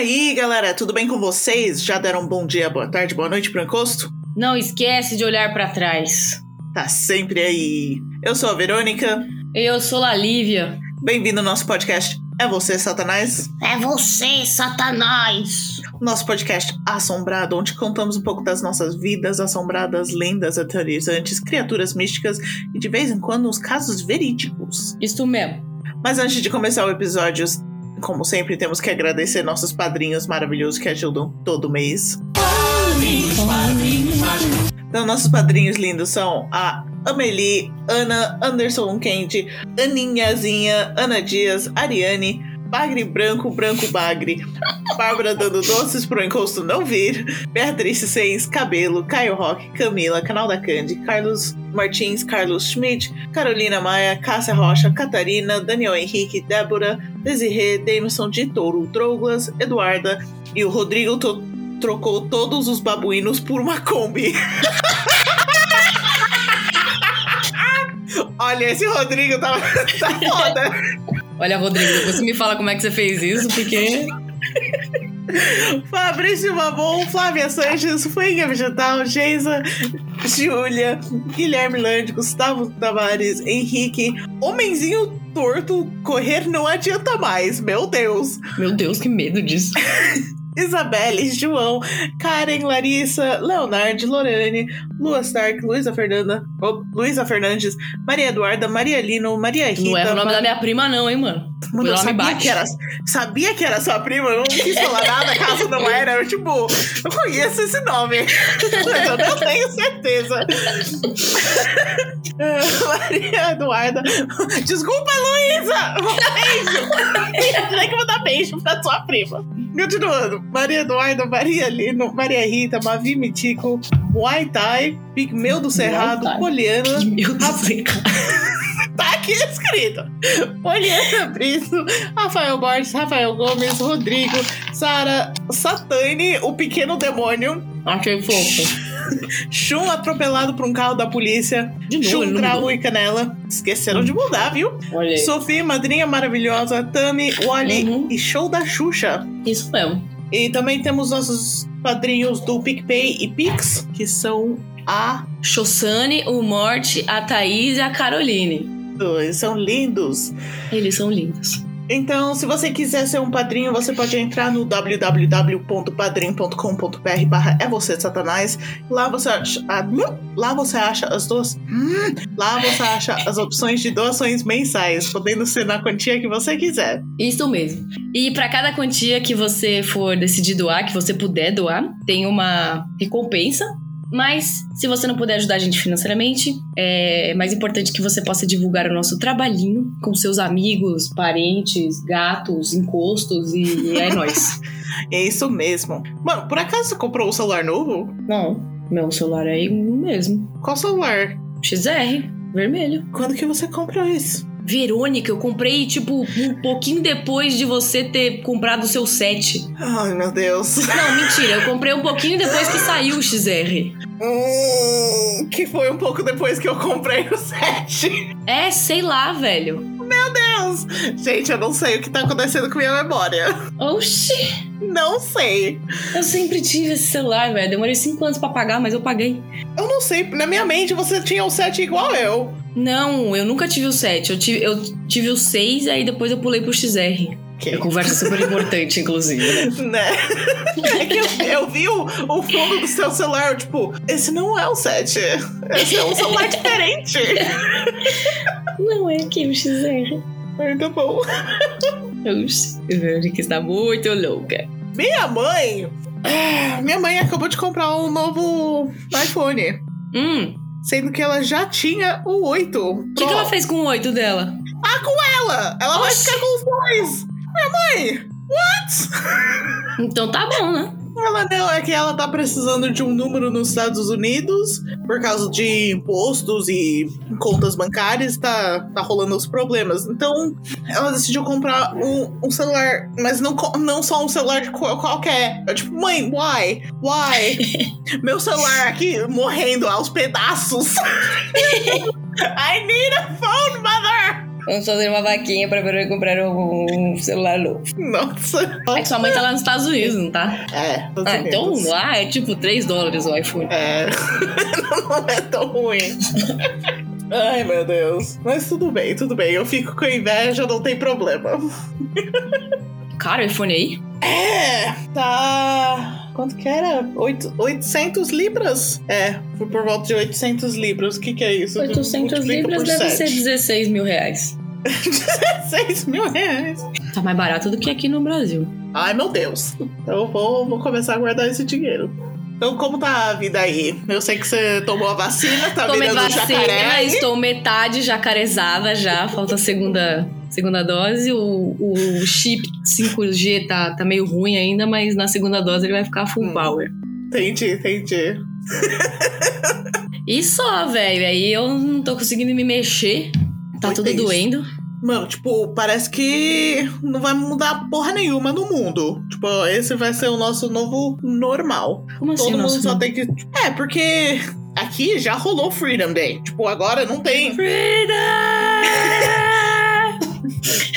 E aí, galera, tudo bem com vocês? Já deram um bom dia, boa tarde, boa noite pro encosto? Não esquece de olhar para trás. Tá sempre aí. Eu sou a Verônica. Eu sou a Lívia. Bem-vindo ao nosso podcast É Você, Satanás? É você, Satanás! Nosso podcast assombrado, onde contamos um pouco das nossas vidas assombradas, lendas aterrorizantes, criaturas místicas e de vez em quando uns casos verídicos. Isso mesmo. Mas antes de começar o episódio, como sempre, temos que agradecer nossos padrinhos maravilhosos que ajudam todo mês. Então, nossos padrinhos lindos são a Amelie, Ana, Anderson Kent, Aninhazinha, Ana Dias, Ariane, Bagre Branco, Branco Bagre, Bárbara dando doces pro encosto não vir, Beatriz Seis, Cabelo, Caio Roque, Camila, Canal da Candy, Carlos Martins, Carlos Schmidt, Carolina Maia, Cássia Rocha, Catarina, Daniel Henrique, Débora, Desirê, Davidson de Touro, Douglas, Eduarda e o Rodrigo to trocou todos os babuínos por uma Kombi. Olha, esse Rodrigo tá, tá foda. Olha, Rodrigo, você me fala como é que você fez isso, porque. Fabrício Babon, Flávia Sanches, Fuenga Vegetal, Geisa, Júlia, Guilherme Land, Gustavo Tavares, Henrique, Homenzinho Torto, correr não adianta mais, meu Deus. Meu Deus, que medo disso. Isabelle, João, Karen, Larissa, Leonardo, Lorane, Lua Stark, Luísa Fernanda, oh, Luísa Fernandes, Maria Eduarda, Maria Lino, Maria Rita. Não é o nome da minha prima, não, hein, mano? Mano, eu sabia que, era, sabia que era sua prima, eu não quis falar nada caso não era. Eu, tipo, eu conheço esse nome, mas eu não tenho certeza. Maria Eduarda. Desculpa, Luísa! Beijo! Tem que mandar beijo pra sua prima. Continuando. Maria Eduarda, Maria Lino, Maria Rita, Mavi Mitico, Muay Thai, Pigmeu do Cerrado, Poliana. Pigmeu do Cerrado. Tá aqui escrito. Poliana Bristo, Rafael Borges, Rafael Gomes, Rodrigo, Sara, Satane, o pequeno demônio. Achei fofo. Chum atropelado por um carro da polícia. De novo, Chum, mudou. e Canela. Esqueceram de mudar, viu? Olha aí. Sofia, Madrinha Maravilhosa, Tami, Wally Uhum. e Show da Xuxa. Isso mesmo. E também temos nossos padrinhos do PicPay e Pix, que são a Chossane, o Morte, a Thaís e a Caroline. Dois. São lindos. Eles são lindos. Então, se você quiser ser um padrinho, você pode entrar no www.padrim.com.br barra é você satanás. Lá você acha, ah, lá você acha as duas. hum, lá você acha as opções de doações mensais, podendo ser na quantia que você quiser. Isso mesmo. E para cada quantia que você for decidir doar, que você puder doar, tem uma recompensa. Mas se você não puder ajudar a gente financeiramente, é mais importante que você possa divulgar o nosso trabalhinho com seus amigos, parentes, gatos, encostos e é nóis. É isso mesmo. Mano, por acaso você comprou um celular novo? Não, meu celular é o mesmo. Qual celular? XR, vermelho. Quando que você comprou isso? Verônica, eu comprei, tipo, um pouquinho depois de você ter comprado o seu set. Ai, meu Deus. Não, mentira, eu comprei um pouquinho depois que saiu o XR. Hum, que foi um pouco depois que eu comprei o 7. É, sei lá, velho. Deus! Gente, eu não sei o que tá acontecendo com minha memória. Oxi, Não sei. eu sempre tive esse celular, velho. Demorei cinco anos pra pagar, mas eu paguei. Eu não sei. Na minha mente você tinha um 7 igual eu. Não, eu nunca tive o 7. Eu tive, eu tive o 6, aí depois eu pulei pro XR. Que? É conversa super importante, inclusive, né? Né? É que eu, eu vi o, o fundo do seu celular, tipo, esse não é o 7. Esse é um celular diferente. Não é aqui o XR. Muito bom. Oxi, Verônica está muito louca. Minha mãe. ah, Minha mãe acabou de comprar um novo iPhone. Hum, Sendo que ela já tinha o 8. o que, que ela fez com o 8 dela? Ah, com ela! Ela vai Oxi. ficar com os dois! Minha mãe! What? Então tá bom, né? Ela não, é que ela tá precisando de um número nos Estados Unidos por causa de impostos e contas bancárias, tá, tá rolando os problemas. Então, ela decidiu comprar um, um celular, mas não, não só um celular de qual- qualquer. É tipo, mãe, why? Why? Meu celular aqui morrendo aos pedaços. I need a phone, mother! Vamos fazer uma vaquinha pra Verônica comprar um celular novo. Nossa. É que sua mãe tá lá nos Estados Unidos, não tá? É, Ah, então lá é tipo 3 dólares o iPhone. É. não é tão ruim. Ai, meu Deus. Mas tudo bem, tudo bem. Eu fico com inveja, não tem problema. Cara, o iPhone aí? É, tá. Quanto que era? Oito, 800 libras? É, foi por volta de 800 libras. O que, que é isso? 800 Multiplica libras deve ser sete. 16 mil reais. 6 mil reais. Tá mais barato do que aqui no Brasil. Ai, meu Deus. Então eu vou, vou começar a guardar esse dinheiro. Então, como tá a vida aí? Eu sei que você tomou a vacina, tá Tomei virando vacina, jacaré. estou metade jacarezada já. Falta a segunda, segunda dose. O, o chip 5G tá, tá meio ruim ainda, mas na segunda dose ele vai ficar full Hum. power. Entendi, entendi. E só, velho. Aí eu não tô conseguindo me mexer. Tá tudo doendo. Mano, tipo, parece que não vai mudar porra nenhuma no mundo. Tipo, esse vai ser o nosso novo normal. Como assim, Todo mundo nosso só nome? tem que. É, porque aqui já rolou Freedom Day. Tipo, agora não tem. Freedom!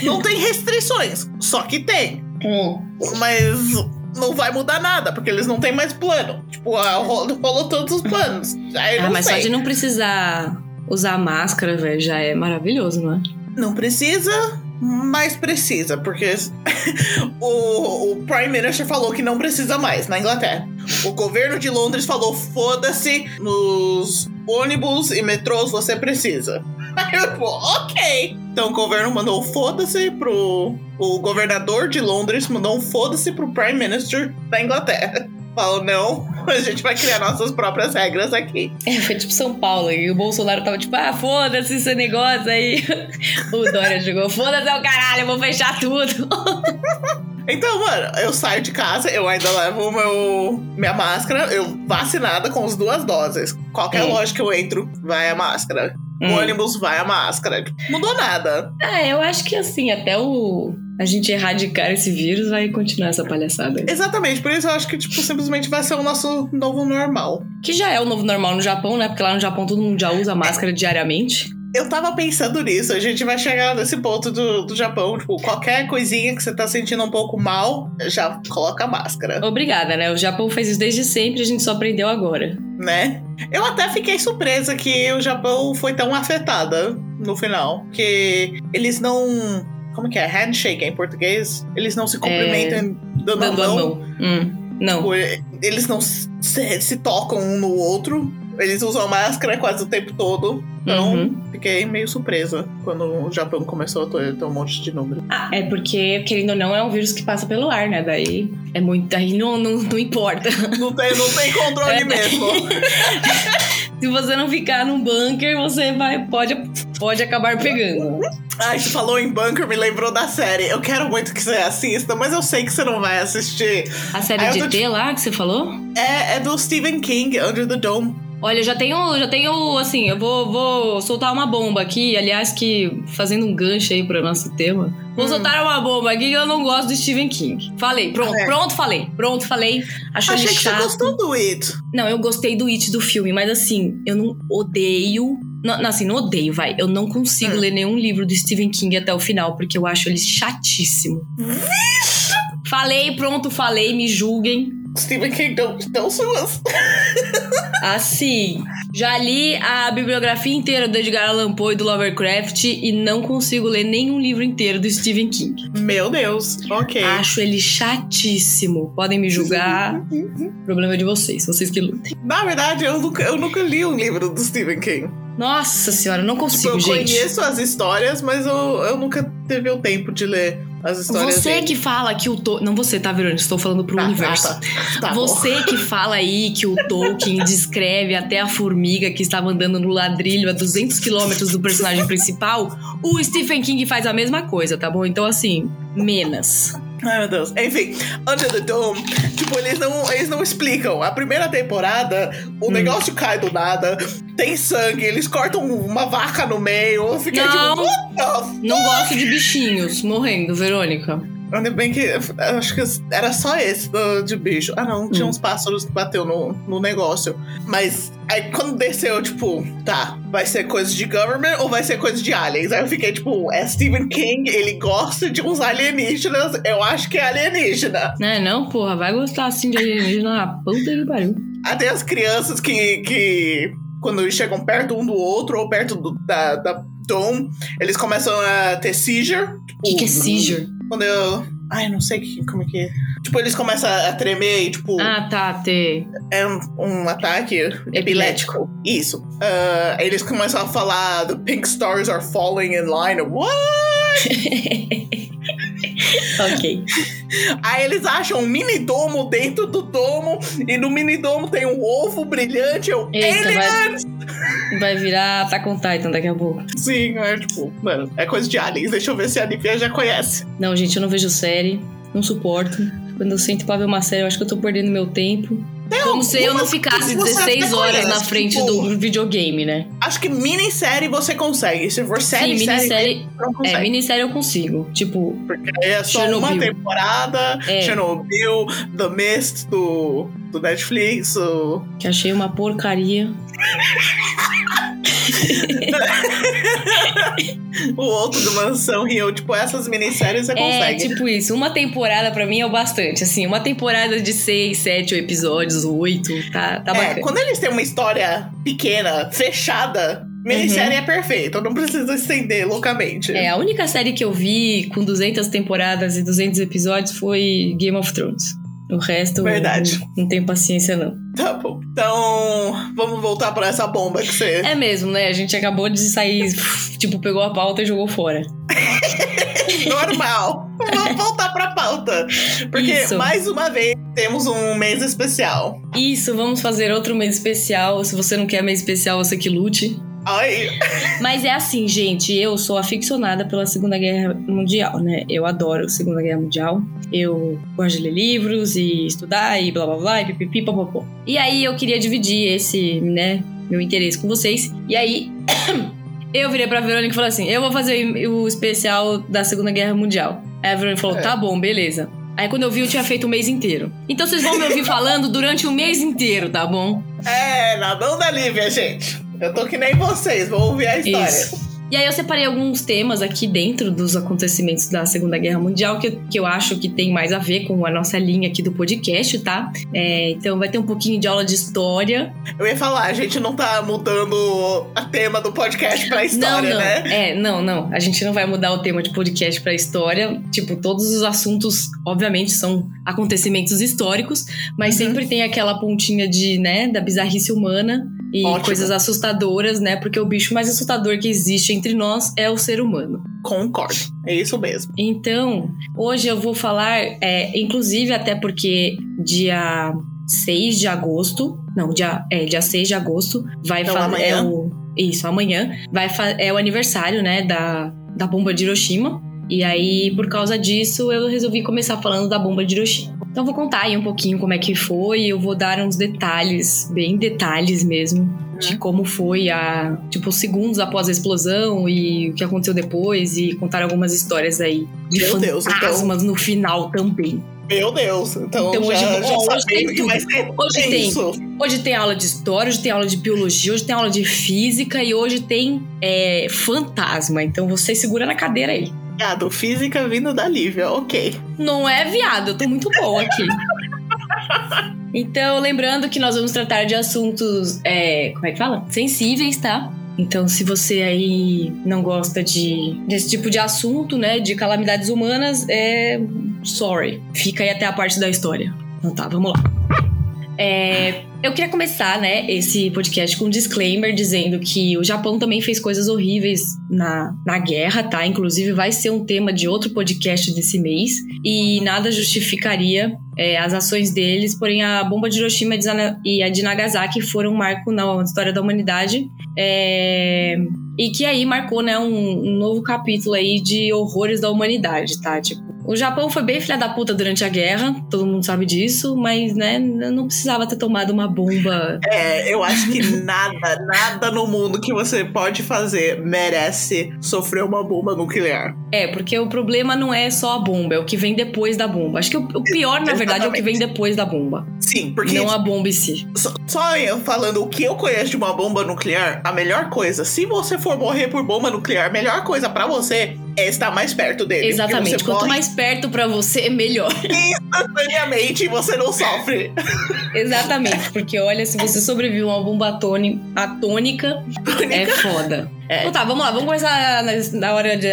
Não tem restrições. Só que tem. Hum. Mas não vai mudar nada, porque eles não têm mais plano. Tipo, rolou, rolou todos os planos. Aí Ah, mas sei. só de não precisar usar máscara, velho, já é maravilhoso, não é? Não precisa, mas precisa, porque o, o Prime Minister falou que não precisa mais na Inglaterra. O governo de Londres falou: foda-se, nos ônibus e metrôs você precisa. Aí eu, pô, ok. Então o governo mandou foda-se pro. O governador de Londres mandou um foda-se pro Prime Minister da Inglaterra. Falou: não, a gente vai criar nossas próprias regras aqui. É, foi tipo São Paulo, e o Bolsonaro tava tipo, ah, foda-se esse negócio aí. O Dória jogou, foda-se é o caralho, eu vou fechar tudo. Então, mano, eu saio de casa, eu ainda levo meu, minha máscara, eu vacinada com as duas doses. Qualquer Hum. loja que eu entro, vai a máscara. Hum. O ônibus vai a máscara. Mudou nada. Ah, eu acho que assim, até o a gente erradicar esse vírus vai continuar essa palhaçada. Exatamente, por isso eu acho que, tipo, simplesmente vai ser o nosso novo normal. Que já é o novo normal no Japão, né? Porque lá no Japão todo mundo já usa máscara diariamente. Eu tava pensando nisso, a gente vai chegar nesse ponto do, do Japão, tipo, qualquer coisinha que você tá sentindo um pouco mal, já coloca a máscara, Obrigada, né? O Japão fez isso desde sempre, a gente só aprendeu agora. né? Eu até fiquei surpresa que o Japão foi tão afetada no final, porque eles não. Como que é? Handshake em português? Eles não se cumprimentam dando, Dando a a mão. mão. Hum, não. Tipo, Eles não se, se tocam um no outro. Eles usam máscara quase o tempo todo. Então, Uhum. fiquei meio surpresa quando o Japão começou a ter, ter um monte de número. Ah, é porque, querendo ou não, é um vírus que passa pelo ar, né? Daí é muito. Aí não, não, não importa. Não tem, não tem controle É. mesmo. Se você não ficar num bunker, você vai, pode, pode acabar pegando. Ai, você falou em bunker, me lembrou da série. Eu quero muito que você assista, mas eu sei que você não vai assistir. A série eu de T lá que você falou? É, é do Stephen King, Under the Dome. Olha, eu já tenho, já tenho, assim, eu vou, vou soltar uma bomba aqui, aliás, que fazendo um gancho aí para nosso tema. Vou Hum. soltar uma bomba aqui que eu não gosto do Stephen King. Falei, pronto, É. pronto, falei, pronto, falei. Achou Achei que chato. você gostou do It. Não, eu gostei do It do filme, mas assim, eu não odeio. Não, assim, não odeio, vai. Eu não consigo Hum. ler nenhum livro do Stephen King até o final, porque eu acho ele chatíssimo. Falei, pronto, falei, me julguem. Stephen King não, não suas. Assim, já li a bibliografia inteira do Edgar Allan Poe e do Lovecraft e não consigo ler nenhum livro inteiro do Stephen King. Meu Deus, ok. Acho ele chatíssimo. Podem me julgar, problema de vocês, vocês que lutem. Na verdade, eu nunca, eu nunca li um livro do Stephen King. Nossa senhora, não Tipo, consigo, eu gente. conheço as histórias, mas eu, eu nunca teve o tempo de ler as histórias Você dele. que fala que o Tolkien. Não você, tá, Verônica? Estou falando pro Ah, universo. ah, tá. Tá bom. você que fala aí que o Tolkien descreve até a formiga que estava andando no ladrilho a 200 quilômetros do personagem principal, o Stephen King faz a mesma coisa, tá bom? Então, assim, menos. Ai, meu Deus. Enfim, Under the Dome, tipo, eles não, eles não explicam. A primeira temporada, o Hum. negócio cai do nada, tem sangue, eles cortam uma vaca no meio. Eu fiquei Não. tipo, what the f-? Não gosto de bichinhos morrendo, Verônica. Ainda bem que. Acho que era só esse do, de bicho. Ah, não, tinha Hum. uns pássaros que bateu no, no negócio. Mas aí quando desceu, tipo, tá, vai ser coisa de government ou vai ser coisa de aliens? Aí eu fiquei, tipo, é Stephen King, ele gosta de uns alienígenas, eu acho que é alienígena. Né, não, porra, vai gostar assim de alienígena na puta que pariu. Até as crianças que, que quando chegam perto um do outro ou perto do, da, da Dom, eles começam a ter seizure. O que, que é seizure? Quando eu. Ai, não sei que- como é que é. Tipo, eles começam a tremer e, tipo, Ah, tá, ter. é um, um ataque epilético. Isso. Ah, eles começam a falar: The pink stars are falling in line. What? ok. Aí eles acham um mini domo dentro do domo. E no mini domo tem um ovo brilhante. Eu, Eita, aliens! Vai, virar Attack on Titan daqui a pouco. Sim, é tipo, mano, é coisa de aliens. Deixa eu ver se a Nivea já conhece. Não, gente, eu não vejo série, não suporto. Quando eu sento pra ver uma série, eu acho que eu tô perdendo meu tempo. Como se eu não ficasse que você 16 até horas na conhece, frente tipo, do videogame, né? Acho que minissérie você consegue. Se for série, Sim, série, minissérie. não É, minissérie eu consigo. Tipo, Porque é só uma Chernobyl. temporada. É. Chernobyl, The Mist do, do Netflix. Que achei uma porcaria. o outro do Mansão Rio. Tipo, essas minisséries você É, consegue. tipo isso. Uma temporada pra mim é o bastante. Assim, uma temporada de 6, 7 episódios, 8. Tá, tá é, bacana. quando eles têm uma história pequena, fechada, minissérie é perfeito. Não precisa estender loucamente. Uhum. É, a única série que eu vi com 200 temporadas e 200 episódios foi Game of Thrones. O resto, Verdade. Não, não tenho paciência, não. Tá bom. Então, vamos voltar pra essa bomba que você. É mesmo, né? A gente acabou de sair, tipo, pegou a pauta e jogou fora. Normal. Vamos voltar pra pauta. Porque, Isso. mais uma vez, temos um mês especial. Isso, vamos fazer outro mês especial. Se você não quer mês especial, você que lute. Ai, Mas é assim, gente, eu sou aficionada pela Segunda Guerra Mundial, né? Eu adoro a Segunda Guerra Mundial. Eu gosto de ler livros e estudar e blá blá blá e pipipi papapó. E aí eu queria dividir esse, né, meu interesse com vocês. E aí eu virei pra Verônica e falei assim: eu vou fazer o especial da Segunda Guerra Mundial. Aí a Verônica falou: É. tá bom, beleza. Aí quando eu vi, eu tinha feito o mês inteiro. Então vocês vão me ouvir falando durante o mês inteiro, tá bom? é, na mão da Lívia, gente. Eu tô que nem vocês, vou ouvir a história. Isso. E aí eu separei alguns temas aqui dentro dos acontecimentos da Segunda Guerra Mundial que, eu- que eu acho que tem mais a ver com a nossa linha aqui do podcast, tá? É, então vai ter um pouquinho de aula de história. Eu ia falar, a gente não tá mudando a tema do podcast pra história, não, não. né? É, não, não. A gente não vai mudar o tema de podcast pra história. Tipo, todos os assuntos, obviamente, são acontecimentos históricos, mas Uhum. sempre tem aquela pontinha de, né, da bizarrice humana e Ótimo. coisas assustadoras, né? Porque o bicho mais assustador que existe entre nós é o ser humano. Concordo. É isso mesmo. Então, hoje eu vou falar, é, inclusive até porque dia 6 de agosto, não, dia, é, dia 6 de agosto, vai Então, fazer. É o, isso, amanhã. Vai é o aniversário, né, da, da bomba de Hiroshima. E aí, por causa disso, eu resolvi começar falando da bomba de Hiroshima. Então, vou contar aí um pouquinho como é que foi. Eu vou dar uns detalhes, bem detalhes mesmo, de como foi a, tipo, segundos após a explosão e o que aconteceu depois e contar algumas histórias aí de Meu Deus, então- fantasmas no final também. Meu Deus. Então, Então, já, hoje- já ó, hoje tem tudo. Hoje tem. isso. Hoje tem aula de história, hoje tem aula de biologia, hoje tem aula de física e hoje tem é, fantasma. Então você segura na cadeira aí. Gado, física vindo da Lívia, ok. Não é viado, eu tô muito boa aqui. Então, lembrando que nós vamos tratar de assuntos, é, como é que fala? Sensíveis, tá? Então, se você aí não gosta de desse tipo de assunto, né, de calamidades humanas, é sorry. Fica aí até a parte da história. Então tá, vamos lá. É, eu queria começar, né, esse podcast com um disclaimer dizendo que o Japão também fez coisas horríveis na, na guerra, tá? Inclusive vai ser um tema de outro podcast desse mês e nada justificaria é, as ações deles, porém a bomba de Hiroshima e a de Nagasaki foram um marco na história da humanidade é, e que aí marcou, né, um, um novo capítulo aí de horrores da humanidade, tá? Tipo, O Japão foi bem filha da puta durante a guerra, todo mundo sabe disso, mas, né, não precisava ter tomado uma bomba. É, eu acho que nada, nada no mundo que você pode fazer merece sofrer uma bomba nuclear. É, porque o problema não é só a bomba, é o que vem depois da bomba. Acho que o, o pior, na verdade, é o que vem depois da bomba. Sim, porque. Não a bomba em si. Só, só eu falando o que eu conheço de uma bomba nuclear, a melhor coisa, se você for morrer por bomba nuclear, a melhor coisa para você é estar mais perto dele. Exatamente. Quanto mais perto para você, melhor. Instantaneamente você não sofre. Exatamente, porque olha, se você sobrevive a uma bomba atônica, atônica é foda. É. Então tá, vamos lá, vamos começar na, na hora de.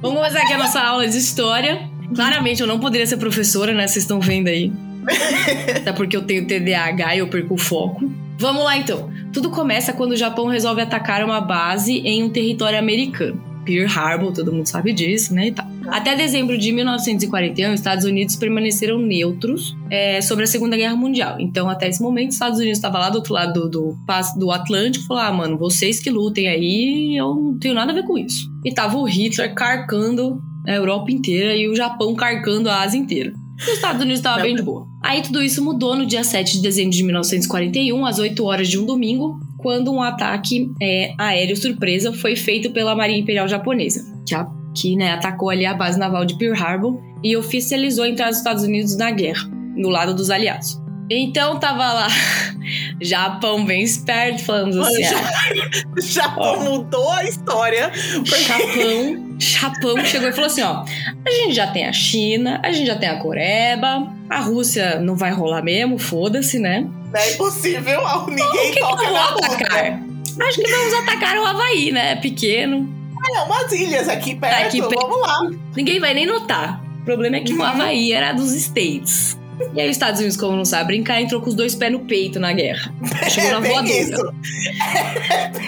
Vamos começar aqui a nossa aula de história. Claramente eu não poderia ser professora, né? Vocês estão vendo aí. Até porque eu tenho TDAH e eu perco o foco. Vamos lá então. Tudo começa quando o Japão resolve atacar uma base em um território americano. Pearl Harbor, todo mundo sabe disso, né? E tal. Até dezembro de 1941, os Estados Unidos permaneceram neutros é, sobre a Segunda Guerra Mundial. Então, até esse momento, os Estados Unidos estava lá do outro lado do, do, do Atlântico e falou: ah, mano, vocês que lutem aí, eu não tenho nada a ver com isso. E tava o Hitler carcando a Europa inteira e o Japão carcando a Ásia inteira. E os Estados Unidos estavam bem de boa. Aí tudo isso mudou no dia 7 de dezembro de 1941, às 8 horas de um domingo, quando um ataque é, aéreo surpresa foi feito pela Marinha Imperial Japonesa, que, a, que né, atacou ali a base naval de Pearl Harbor e oficializou a entrada dos Estados Unidos na guerra, no lado dos aliados. Então tava lá, Japão bem esperto, falando assim. Ah, Japão mudou a história. Porque... Japão, Japão chegou e falou assim: ó, a gente já tem a China, a gente já tem a Coreba, a Rússia não vai rolar mesmo, foda-se, né? Não é impossível, ninguém que toca que na atacar? Acho que vamos atacar o Havaí, né? É pequeno. É, umas ilhas aqui perto, aqui perto. vamos lá. Ninguém vai nem notar. O problema é que uhum. o Havaí era dos States. E aí os Estados Unidos, como não sabe brincar, entrou com os dois pés no peito na guerra. Chegou é na voadora. Isso.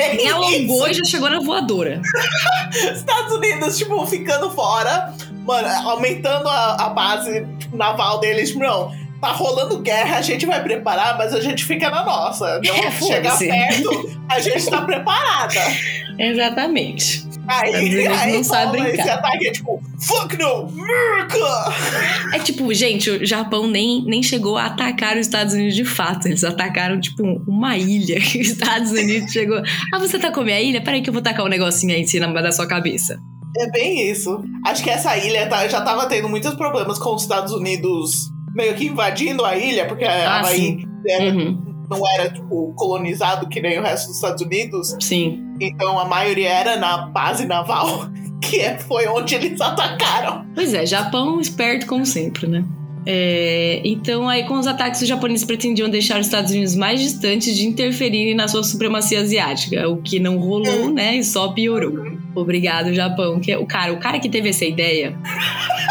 É Nem alongou e já chegou na voadora. Estados Unidos, tipo, ficando fora, mano, aumentando a, a base naval deles, tipo, não tá rolando guerra, a gente vai preparar, mas a gente fica na nossa. Não é, chegar perto, a gente tá preparada. Exatamente. Aí, aí não sabe brincar. Esse ataque é tipo, fuck no, America! É tipo, gente, o Japão nem, nem chegou a atacar os Estados Unidos de fato. Eles atacaram, tipo, uma ilha. Os Estados Unidos chegou. Ah, você tá com a minha ilha? Peraí que eu vou tacar um negocinho aí em cima da sua cabeça. É bem isso. Acho que essa ilha tá, já tava tendo muitos problemas com os Estados Unidos meio que invadindo a ilha, porque a ah, Havaí era, uhum. não era tipo, colonizado que nem o resto dos Estados Unidos. Sim. Então a maioria era na base naval, que é, foi onde eles atacaram. Pois é, Japão esperto como sempre, né? É, então, aí, com os ataques, os japoneses pretendiam deixar os Estados Unidos mais distantes de interferirem na sua supremacia asiática, o que não rolou, hum. né? E só piorou. Obrigado, Japão. Que, o, cara, o cara que teve essa ideia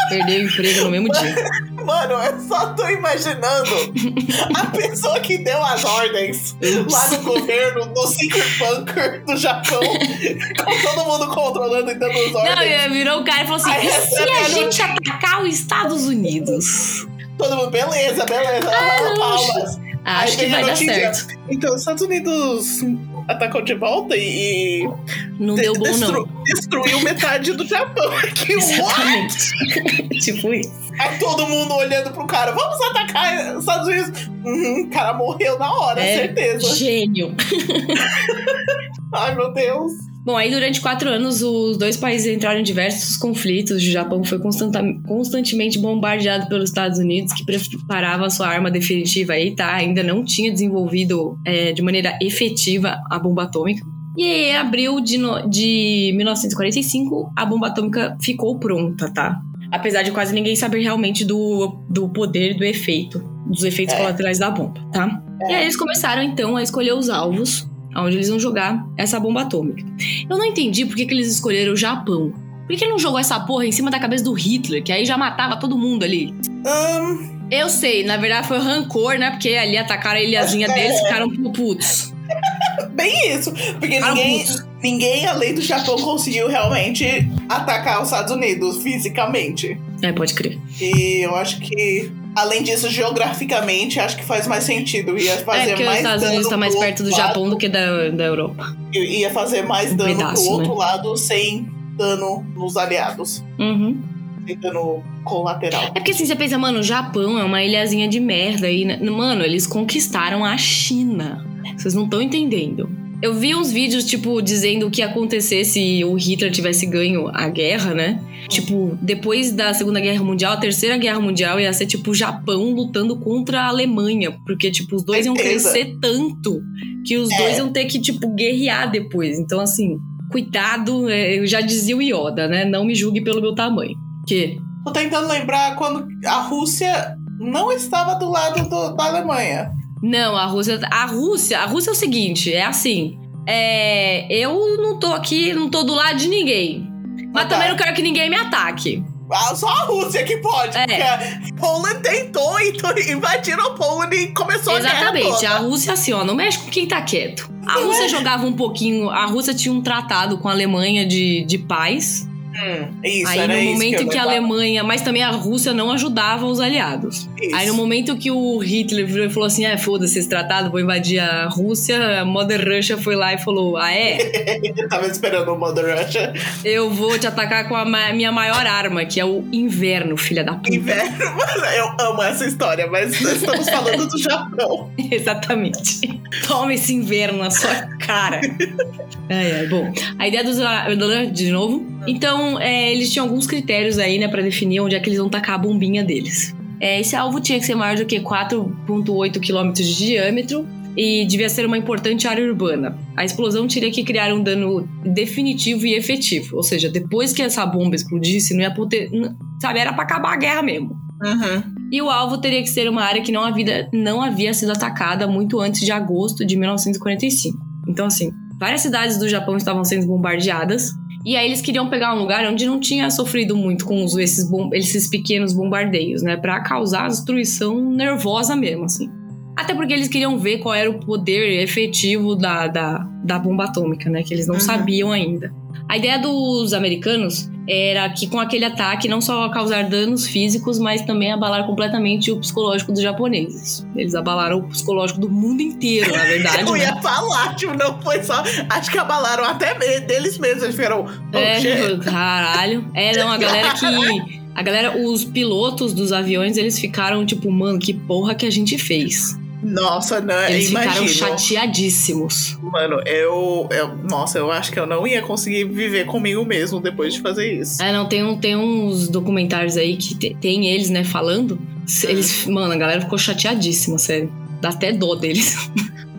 perdeu o emprego no mesmo dia. Mano, eu só tô imaginando a pessoa que deu as ordens lá no governo, no Secret Bunker do Japão, com todo mundo controlando e dando as ordens. Não, virou o cara e falou assim: e se a gente atacar os Estados Unidos? Todo mundo, beleza, beleza. Ah, palmas. Acho que vai dar certo. Então, os Estados Unidos atacou de volta e. Não de deu bom, destru não. Destruiu metade do Japão. Que Exatamente. tipo isso. Aí todo mundo olhando pro cara, vamos atacar os Estados Unidos. Uhum, o cara morreu na hora, é, certeza. Gênio. Ai, meu Deus. Bom, aí durante quatro anos os dois países entraram em diversos conflitos. O Japão foi constantemente bombardeado pelos Estados Unidos, que preparava sua arma definitiva aí, tá? Ainda não tinha desenvolvido é, de maneira efetiva a bomba atômica. E aí, em abril de, no, de 1945, a bomba atômica ficou pronta, tá? Apesar de quase ninguém saber realmente do, do poder do efeito, dos efeitos é. colaterais da bomba, tá? É. E aí eles começaram então a escolher os alvos onde eles vão jogar essa bomba atômica. Eu não entendi por que, que eles escolheram o Japão. Por que não jogou essa porra em cima da cabeça do Hitler, que aí já matava todo mundo ali? Um... Eu sei, na verdade foi rancor, né? Porque ali atacaram a ilhazinha é. deles e ficaram putos. Bem isso. Porque ninguém, ninguém, além do Japão, conseguiu realmente atacar os Estados Unidos fisicamente. É, pode crer. E eu acho que Além disso, geograficamente, acho que faz mais sentido. Ia fazer é porque mais os Estados Unidos está mais perto do lado, Japão do que da, da Europa. Ia fazer mais um dano pedaço, pro outro né? lado sem dano nos aliados. Uhum. sem dano colateral. É porque assim, você pensa, mano, o Japão é uma ilhazinha de merda aí. né? Mano, eles conquistaram a China. Vocês não estão entendendo. Eu vi uns vídeos, tipo, dizendo o que ia acontecer se o Hitler tivesse ganho a guerra, né? Tipo, depois da Segunda Guerra Mundial, a Terceira Guerra Mundial ia ser, tipo, o Japão lutando contra a Alemanha. Porque, tipo, os dois iam crescer tanto que os É. dois iam ter que, tipo, guerrear depois. Então, assim, cuidado, é, eu já dizia o Yoda, né? Não me julgue pelo meu tamanho. Que? Tô tentando lembrar quando a Rússia não estava do lado do- da Alemanha. Não, a Rússia. A Rússia, a Rússia é o seguinte, é assim. É, eu não tô aqui, não tô do lado de ninguém. Mas Ah, tá. também não quero que ninguém me ataque. Ah, Só a Rússia que pode, É. porque a Poland tentou, então invadiram a Poland e começou a Exatamente. A. Rússia, assim, ó, não mexe com quem tá quieto. A Rússia é? jogava um pouquinho. A Rússia tinha um tratado com a Alemanha de, de paz. Hum, isso, Aí no momento eu que, a. Alemanha. Mas também a Rússia não ajudava os aliados. Isso. Aí no momento que o Hitler falou assim: é, foda-se esse tratado, vou invadir a Rússia, a Mother Russia foi lá e falou: ah, é? Eu tava esperando o Mother Russia. Eu vou te atacar com a minha maior arma, que é o inverno, filha da puta. Inverno, mano, eu amo essa história, mas nós estamos falando do Japão. Exatamente. Toma esse inverno na sua cara. Ai, ai, bom. A ideia dos. De novo. Então, é, eles tinham alguns critérios aí, né, pra definir onde é que eles vão tacar a bombinha deles. É, esse alvo tinha que ser maior do que 4,8 quilômetros de diâmetro e devia ser uma importante área urbana. A explosão teria que criar um dano definitivo e efetivo. Ou seja, depois que essa bomba explodisse, não ia poder. Sabe, era pra acabar a guerra mesmo. Uhum. E o alvo teria que ser uma área que não havia, não havia sido atacada muito antes de agosto de 1945. Então, assim, várias cidades do Japão estavam sendo bombardeadas. E aí eles queriam pegar um lugar onde não tinha sofrido muito com os- esses, esses pequenos bombardeios, né? Pra causar destruição nervosa mesmo, assim. Até porque eles queriam ver qual era o poder efetivo da, da, da bomba atômica, né? Que eles não Uhum. sabiam ainda. A ideia dos americanos era que com aquele ataque não só causar danos físicos, mas também abalar completamente o psicológico dos japoneses. Eles abalaram o psicológico do mundo inteiro, na verdade. Eu né? ia falar, tipo, não foi só. Acho que abalaram até deles mesmos. Eles ficaram. Oh, É, caralho. É, não, a galera que. A galera, os pilotos dos aviões, eles ficaram tipo, mano, que porra que a gente fez. Nossa, não, Eles ficaram imagino. chateadíssimos. Mano, eu, eu. Nossa, eu acho que eu não ia conseguir viver comigo mesmo depois de fazer isso. É, não, tem, um, tem uns documentários aí que te- tem eles, né, falando. Eles, mano, a galera ficou chateadíssima, sério. Dá até dó deles.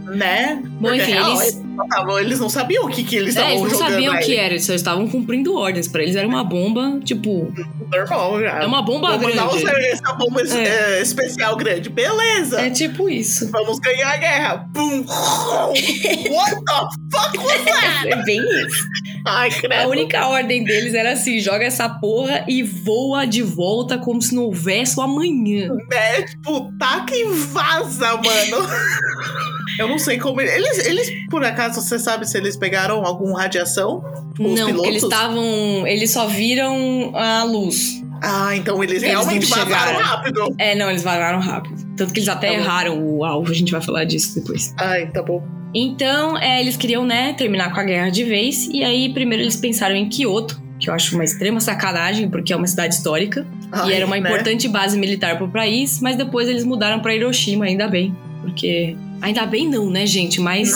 Né? Bom, enfim, real, eles- eles, tavam- eles não sabiam o que, que eles É, estavam eles não jogando sabiam o que era, eles só estavam cumprindo ordens. Pra eles era uma bomba, tipo, Normal já. é uma bomba Vou grande. usar essa bomba É. é, especial grande. Beleza. É tipo isso. Vamos ganhar a guerra. Pum. What the fuck was that? É bem isso. Ai, A credo. única ordem deles era assim: joga essa porra e voa de volta como se não houvesse o amanhã. É, tipo, taca e vaza, mano. Eu não sei como. Eles, eles, por acaso, você sabe se eles pegaram alguma radiação? Não, pilotos? eles estavam. Eles só viram a luz. Ah, então eles, Eles realmente vazaram rápido. É, não, eles vararam rápido. Tanto que eles até Tá bom. erraram o alvo, a gente vai falar disso depois. Ai, tá bom. Então, é, eles queriam, né, terminar com a guerra de vez. E aí, primeiro eles pensaram em Kyoto, que eu acho uma extrema sacanagem, porque é uma cidade histórica. Ai, e era uma né? importante base militar pro país, mas depois eles mudaram pra Hiroshima, ainda bem. Porque. Ainda bem não, né, gente? Mas.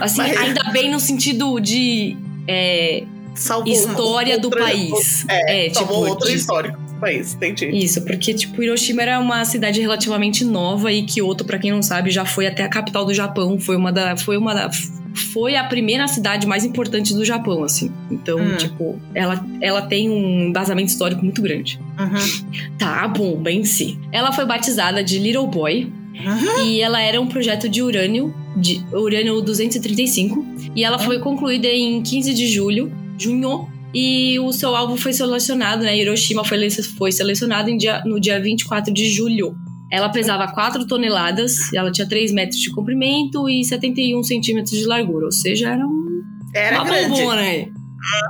Assim, Mas- ainda bem no sentido de. é, Salvou história do outra- país. É, É, salvou tipo, outro de- histórico do país, entendi. Isso, porque, tipo, Hiroshima era uma cidade relativamente nova e Kyoto, pra quem não sabe, já foi até a capital do Japão. Foi uma da. Foi uma da. Foi a primeira cidade mais importante do Japão, assim. Então, Hum. tipo, ela, ela tem um embasamento histórico muito grande. Uhum. Tá, a bomba em si. Ela foi batizada de Little Boy Uhum. e ela era um projeto de urânio, de urânio 235, e ela foi concluída em 15 de julho, junho, e o seu alvo foi selecionado, né? Hiroshima foi, foi selecionado em dia- no dia 24 de julho. Ela pesava 4 toneladas, ela tinha 3 metros de comprimento e 71 centímetros de largura, ou seja, era um- Era uma grande. bombona, né?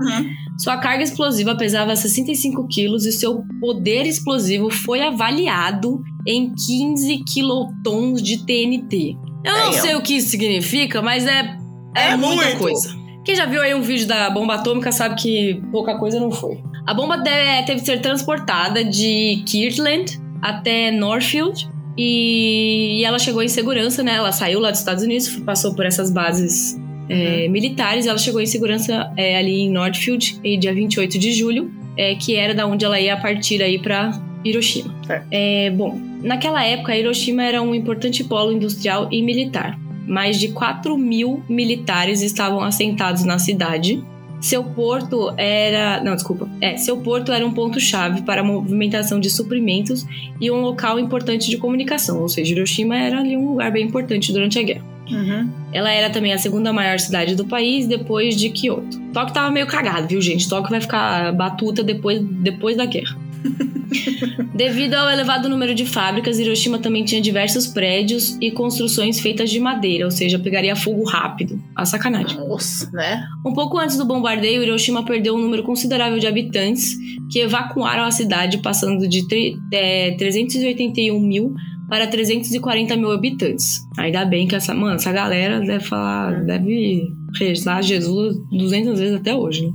Uhum. Sua carga explosiva pesava 65 quilos e seu poder explosivo foi avaliado em 15 quilotons de TNT. Eu não Damn. sei o que isso significa, mas é, é, É muita muito. coisa. Quem já viu aí um vídeo da bomba atômica sabe que pouca coisa não foi. A bomba teve que ser transportada de Kirtland até Northfield e, ela chegou em segurança, né? Ela saiu lá dos Estados Unidos, passou por essas bases é, militares, e ela chegou em segurança é, ali em Northfield, e dia 28 de julho, é, que era da onde ela ia partir aí para Hiroshima. Certo. É, bom, naquela época, Hiroshima era um importante polo industrial e militar. Mais de 4 mil militares estavam assentados na cidade. Seu porto era. Não, desculpa. É, seu porto era um ponto-chave para a movimentação de suprimentos e um local importante de comunicação. Ou seja, Hiroshima era ali um lugar bem importante durante a guerra. Uhum. Ela era também a segunda maior cidade do país depois de Kyoto. Tóquio tava meio cagado, viu, gente? Tóquio vai ficar batuta depois, depois da guerra. Devido ao elevado número de fábricas, Hiroshima também tinha diversos prédios e construções feitas de madeira, ou seja, pegaria fogo rápido. A sacanagem. Nossa, né? Um pouco antes do bombardeio, Hiroshima perdeu um número considerável de habitantes que evacuaram a cidade, passando de é, 381 mil para 340 mil habitantes. Ainda bem que essa, mano, essa galera deve falar, deve rezar Jesus 200 vezes até hoje, né?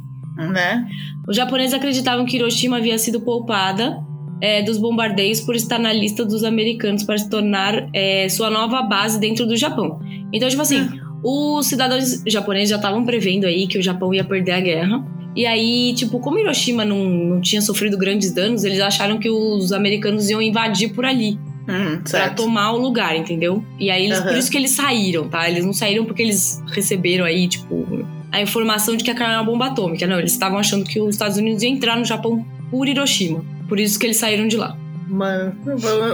Né? Os japoneses acreditavam que Hiroshima havia sido poupada é, dos bombardeios por estar na lista dos americanos para se tornar é, sua nova base dentro do Japão. Então, tipo assim, os cidadãos japoneses já estavam prevendo aí que o Japão ia perder a guerra. E aí, tipo, como Hiroshima não, não tinha sofrido grandes danos, eles acharam que os americanos iam invadir por ali Hum, pra certo. tomar o lugar, entendeu? E aí, eles, por Aham. isso que eles saíram, tá? Eles não saíram porque eles receberam aí, tipo, a informação de que aquela era uma bomba atômica. Não, eles estavam achando que os Estados Unidos iam entrar no Japão por Hiroshima. Por isso que eles saíram de lá. Mano,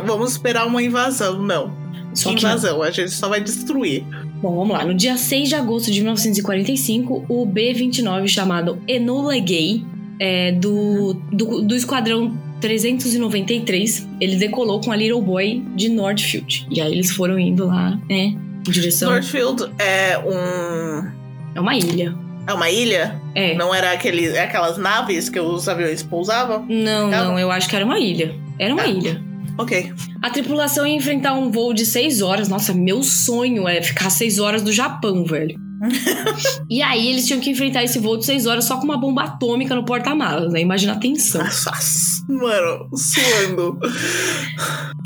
vamos- esperar uma invasão. Não. Só que invasão, a gente só vai destruir. Bom, vamos lá. No dia 6 de agosto de 1945, o B-29 chamado Enola Gay, é, do, do, do esquadrão 393, ele decolou com a Little Boy de Northfield. E aí eles foram indo lá, né, em direção... Northfield é um. É uma ilha. É uma ilha? É. Não era aquele, aquelas naves que os aviões pousavam? Não, Tá não, eu acho que era uma ilha. Era uma Tá. ilha. Ok. A tripulação ia enfrentar um voo de 6 horas. Nossa, meu sonho é ficar 6 horas do Japão, velho. e aí eles tinham que enfrentar esse voo de 6 horas só com uma bomba atômica no porta-malas, né? Imagina a tensão. Nossa, mano, suando.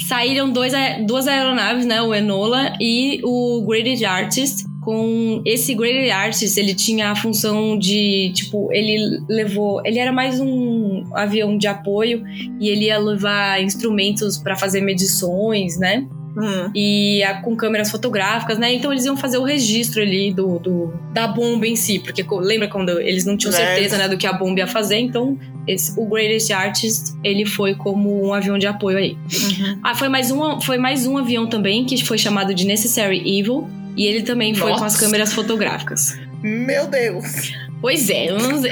Saíram dois, duas aeronaves, né? O Enola e o Graded Artist. Com esse Graded Artist, ele tinha a função de, tipo, ele levou. Ele era mais um avião de apoio e ele ia levar instrumentos para fazer medições, né? Hum, e a- com câmeras fotográficas, né? Então eles iam fazer o registro ali do, do- da bomba em si, porque lembra quando eles não tinham Né. certeza né, do que a bomba ia fazer, então esse- o Greatest Artist ele foi como um avião de apoio aí. uhum. Ah, foi mais um, foi mais um avião também que foi chamado de Necessary Evil e ele também foi com as Nossa. câmeras fotográficas. Meu Deus. Pois é,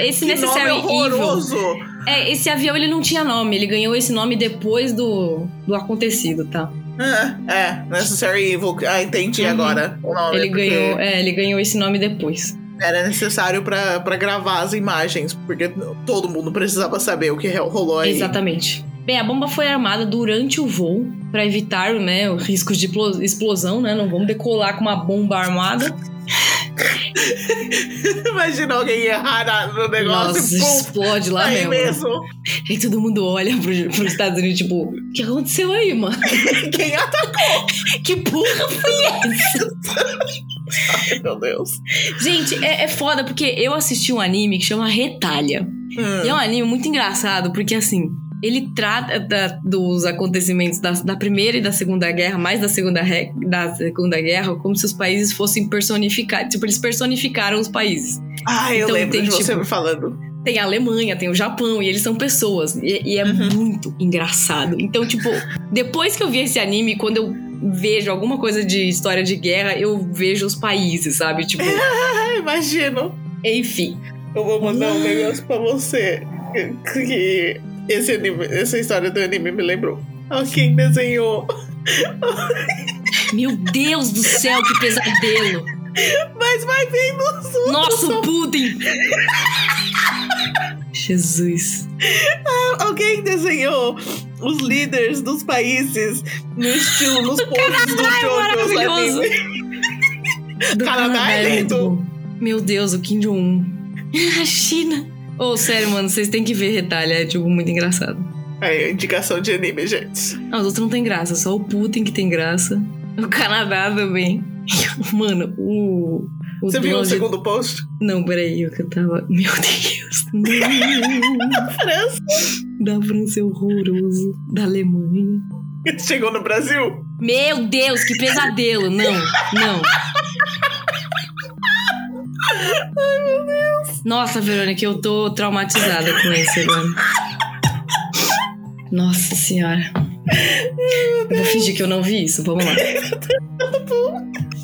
esse Que Necessary nome horroroso. Evil. É, esse avião ele não tinha nome, ele ganhou esse nome depois do, do acontecido, tá? É, é, Necessary Evil. Ah, entendi Uhum. agora o nome. Ele porque ganhou, é, ele ganhou esse nome depois. Era necessário pra, pra gravar as imagens, porque todo mundo precisava saber o que rolou aí. Exatamente. Bem, a bomba foi armada durante o voo para evitar, né, os riscos de explo- explosão, né? Não vamos decolar com uma bomba armada. Imagina alguém errar no negócio Nossa, e pum, explode lá mesmo. mesmo. E todo mundo olha pro, pros Estados Unidos, tipo, o que aconteceu aí, mano? Quem atacou? Que porra foi essa? Ai, meu Deus. Gente, é, é foda porque eu assisti um anime que chama Retalha. Hum, E é um anime muito engraçado, porque assim, ele trata da- dos acontecimentos da, da Primeira e da Segunda Guerra, mais da Segunda, da segunda Guerra, como se os países fossem personificados. Tipo, eles personificaram os países. Ai, eu então lembro tem, de você tipo, me falando. Tem a Alemanha, tem o Japão, e eles são pessoas. E, e é Uhum. muito engraçado. Então, tipo, depois que eu vi esse anime, quando eu vejo alguma coisa de história de guerra, eu vejo os países, sabe? Tipo, Ah, imagino. enfim. Eu vou mandar um negócio pra você. Que esse anime, essa história do anime me lembrou. Ah, quem desenhou? Meu Deus do céu, que pesadelo! Mas vai vir nos outros. Nossa, o Putin! Jesus. Alguém desenhou os líderes dos países no estilo, nos poses do Ai, Jojo, maravilhoso. Do Canadá é muito lindo. bom. Meu Deus, o Kim Jong-un. A China. Ô, sério, mano, vocês têm que ver retalha, é tipo muito engraçado. É, indicação de anime, gente. Ah, os outros não tem graça, só o Putin que tem graça. O Canadá também. Mano, o. o Você viu o Donald- segundo post? Não, peraí, eu que eu tava. Meu Deus. Não. França. Da França é horroroso. Da Alemanha. Chegou no Brasil? Meu Deus, que pesadelo! Não, não. Ai, meu Deus. Nossa, Verônica, eu tô traumatizada com esse agora. Nossa senhora. Eu vou fingir que eu não vi isso, vamos lá.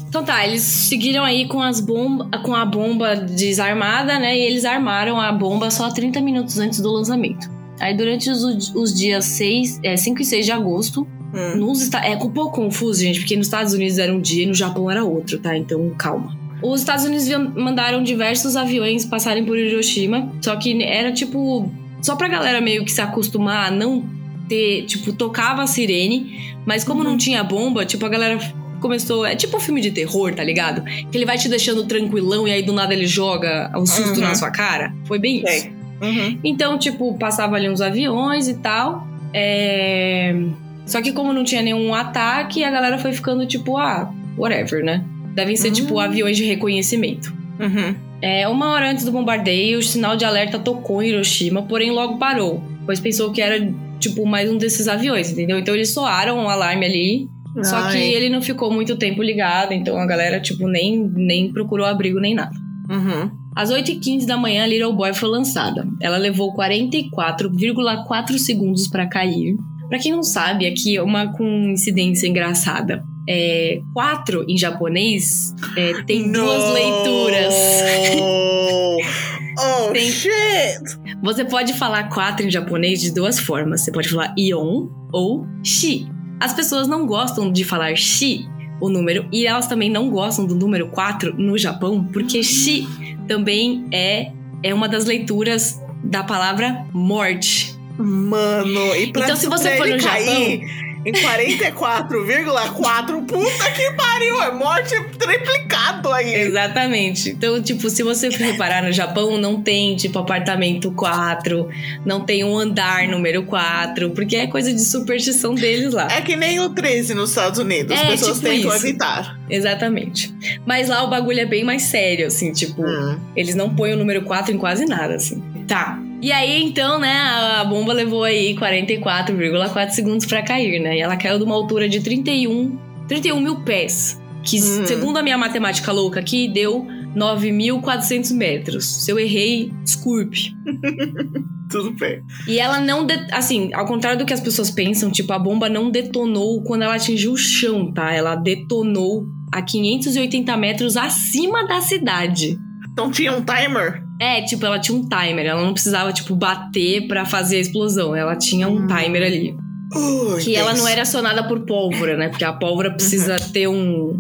Então tá, eles seguiram aí com as bombas, com a bomba desarmada, né? E eles armaram a bomba só 30 minutos antes do lançamento. Aí durante os, os dias 6, é, 5 e 6 de agosto, Hum. nos é um pouco confuso, gente, porque nos Estados Unidos era um dia e no Japão era outro, tá? Então calma. Os Estados Unidos mandaram diversos aviões passarem por Hiroshima, só que era tipo. Só pra galera meio que se acostumar a não ter. Tipo, tocava a sirene, mas como não tinha bomba, tipo, a galera começou. É tipo um filme de terror, tá ligado? Que ele vai te deixando tranquilão e aí do nada ele joga um susto Uhum. na sua cara. Foi bem isso. Sei. Uhum. Então, tipo, passava ali uns aviões e tal. É... Só que como não tinha nenhum ataque, a galera foi ficando tipo, ah, whatever, né? Devem ser, Hum. tipo, aviões de reconhecimento. Uhum. É, uma hora antes do bombardeio, o sinal de alerta tocou em Hiroshima, porém logo parou. Pois pensou que era, tipo, mais um desses aviões, entendeu? Então eles soaram um alarme ali. Só que Ai. ele não ficou muito tempo ligado, então a galera, tipo, nem, nem procurou abrigo nem nada. Uhum. Às 8h15 da manhã, a Little Boy foi lançada. Ela levou 44,4 segundos para cair. Pra quem não sabe, aqui é uma coincidência engraçada. É, quatro em japonês é, tem duas No! leituras. oh, Tem- shit! Você pode falar quatro em japonês de duas formas. Você pode falar ion ou shi. As pessoas não gostam de falar shi, o número, e elas também não gostam do número 4 no Japão, porque shi também é, é uma das leituras da palavra morte. Mano, e pra, Então, se você for no cair em 44,4, puta que pariu, é morte triplicado aí. Exatamente. Então, tipo, se você reparar no Japão, não tem, tipo, apartamento 4, não tem um andar número 4, porque é coisa de superstição deles lá. É que nem o 13 nos Estados Unidos, as É, pessoas tipo tentam isso. evitar. Exatamente. Mas lá o bagulho é bem mais sério, assim, tipo, Hum. eles não põem o número 4 em quase nada, assim. Tá. E aí, então, né, a bomba levou aí 44,4 segundos pra cair, né? E ela caiu de uma altura de 31, 31 mil pés. Que, Hum. segundo a minha matemática louca aqui, deu 9.400 metros. Se eu errei, desculpe. Tudo bem. E ela não, de- assim, ao contrário do que as pessoas pensam, tipo, a bomba não detonou quando ela atingiu o chão, tá? Ela detonou a 580 metros acima da cidade. Então tinha um timer? É, tipo, ela tinha um timer, ela não precisava, tipo, bater pra fazer a explosão. Ela tinha um Hum. timer ali. Uh, Que ela intenso. não era acionada por pólvora, né? Porque a pólvora precisa ter um,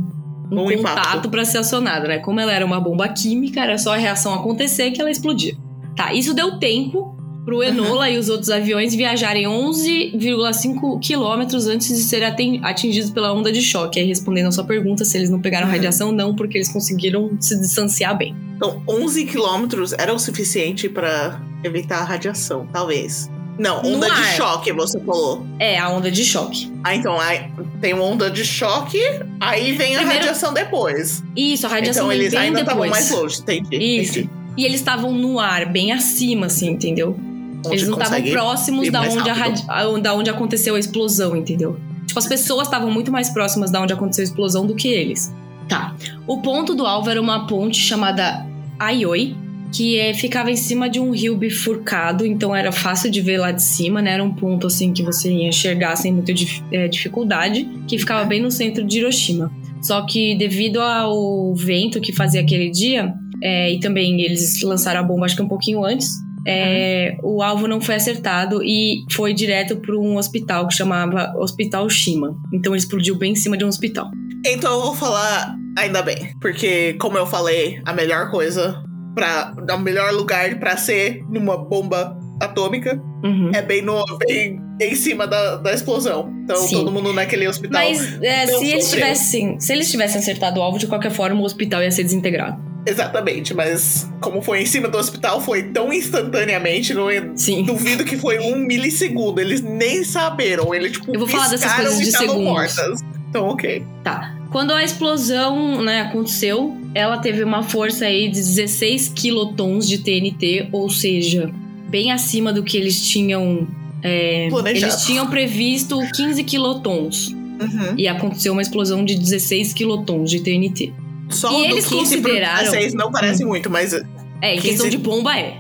um, Um contato impacto. pra ser acionada, né? Como ela era uma bomba química, era só a reação acontecer que ela explodia. Tá, isso deu tempo pro Enola e os outros aviões viajarem 11,5 quilômetros antes de serem atingidos pela onda de choque. Aí respondendo a sua pergunta, se eles não pegaram Uhum. radiação, não, porque eles conseguiram se distanciar bem. Então, 11 quilômetros era o suficiente pra evitar a radiação, talvez. Não, onda de ar. choque, você falou. É, a onda de choque. Ah, então, aí tem onda de choque, aí vem a Primeiro- radiação depois. Isso, a radiação então, vem eles ainda estavam depois. mais longe, entendi. Isso. entendi. E eles estavam no ar, bem acima, assim, entendeu? Onde eles não estavam próximos da onde, a da onde aconteceu a explosão, entendeu? Tipo, as pessoas estavam muito mais próximas da onde aconteceu a explosão do que eles. Tá. O ponto do alvo era uma ponte chamada Aioi, que é, ficava em cima de um rio bifurcado, então era fácil de ver lá de cima, né? Era um ponto assim que você ia enxergar sem muita é, dificuldade, que ficava bem no centro de Hiroshima. Só que devido ao vento que fazia aquele dia, é, e também eles lançaram a bomba acho que um pouquinho antes, é, o alvo não foi acertado e foi direto para um hospital que chamava Hospital Shima. Então ele explodiu bem em cima de um hospital. Então eu vou falar ainda bem. Porque, como eu falei, a melhor coisa para o melhor lugar pra ser numa bomba atômica Uhum. é bem no bem em cima da, da explosão. Então Sim. todo mundo naquele hospital. Mas é, se eles tivessem, se eles tivessem acertado o alvo, de qualquer forma o hospital ia ser desintegrado. Exatamente, mas como foi em cima do hospital, foi tão instantaneamente, não é- Sim. duvido que foi um milissegundo. Eles nem saberam. Ele, tipo, Eu vou falar dessas coisas de segundos. mortas. Então, ok. Tá. Quando a explosão né, aconteceu, ela teve uma força aí de 16 quilotons de TNT, ou seja, bem acima do que eles tinham. é, eles tinham previsto 15 quilotons. Uhum. E aconteceu uma explosão de 16 quilotons de TNT. Só E eles 15 pro consideraram- 16 não parece muito, mas É, em 15 questão de bomba é.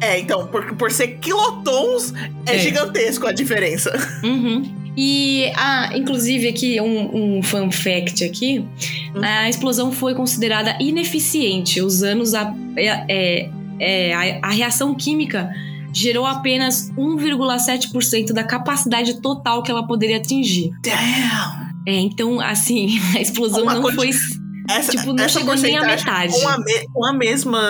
é, então, por, por ser quilotons, é, É. gigantesco a diferença. Uhum. E, ah, inclusive aqui, um, um fun fact aqui. Hum. A explosão foi considerada ineficiente. Os anos... A, é, é, é, a, a reação química gerou apenas 1,7% da capacidade total que ela poderia atingir. Damn! É, então, assim, a explosão Uma não quanti- foi... Essa, Tipo, não essa chegou nem à porcentagem metade. Com a, me- com a mesma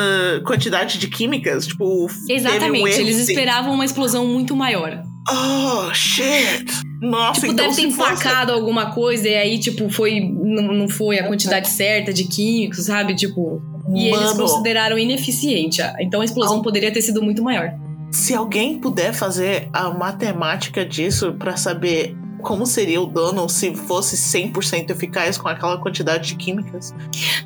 quantidade de químicas, tipo. um Exatamente, erro, eles esperavam uma explosão muito maior. Oh, shit! Nossa, Tipo, então deve ter se fosse- empacado alguma coisa e aí, tipo, foi. Não, não foi a quantidade certa de químicos, sabe? Tipo. E eles consideraram ineficiente. Então a explosão poderia ter sido muito maior. se alguém puder fazer a matemática disso pra saber como seria o dano se fosse 100% eficaz com aquela quantidade de químicas.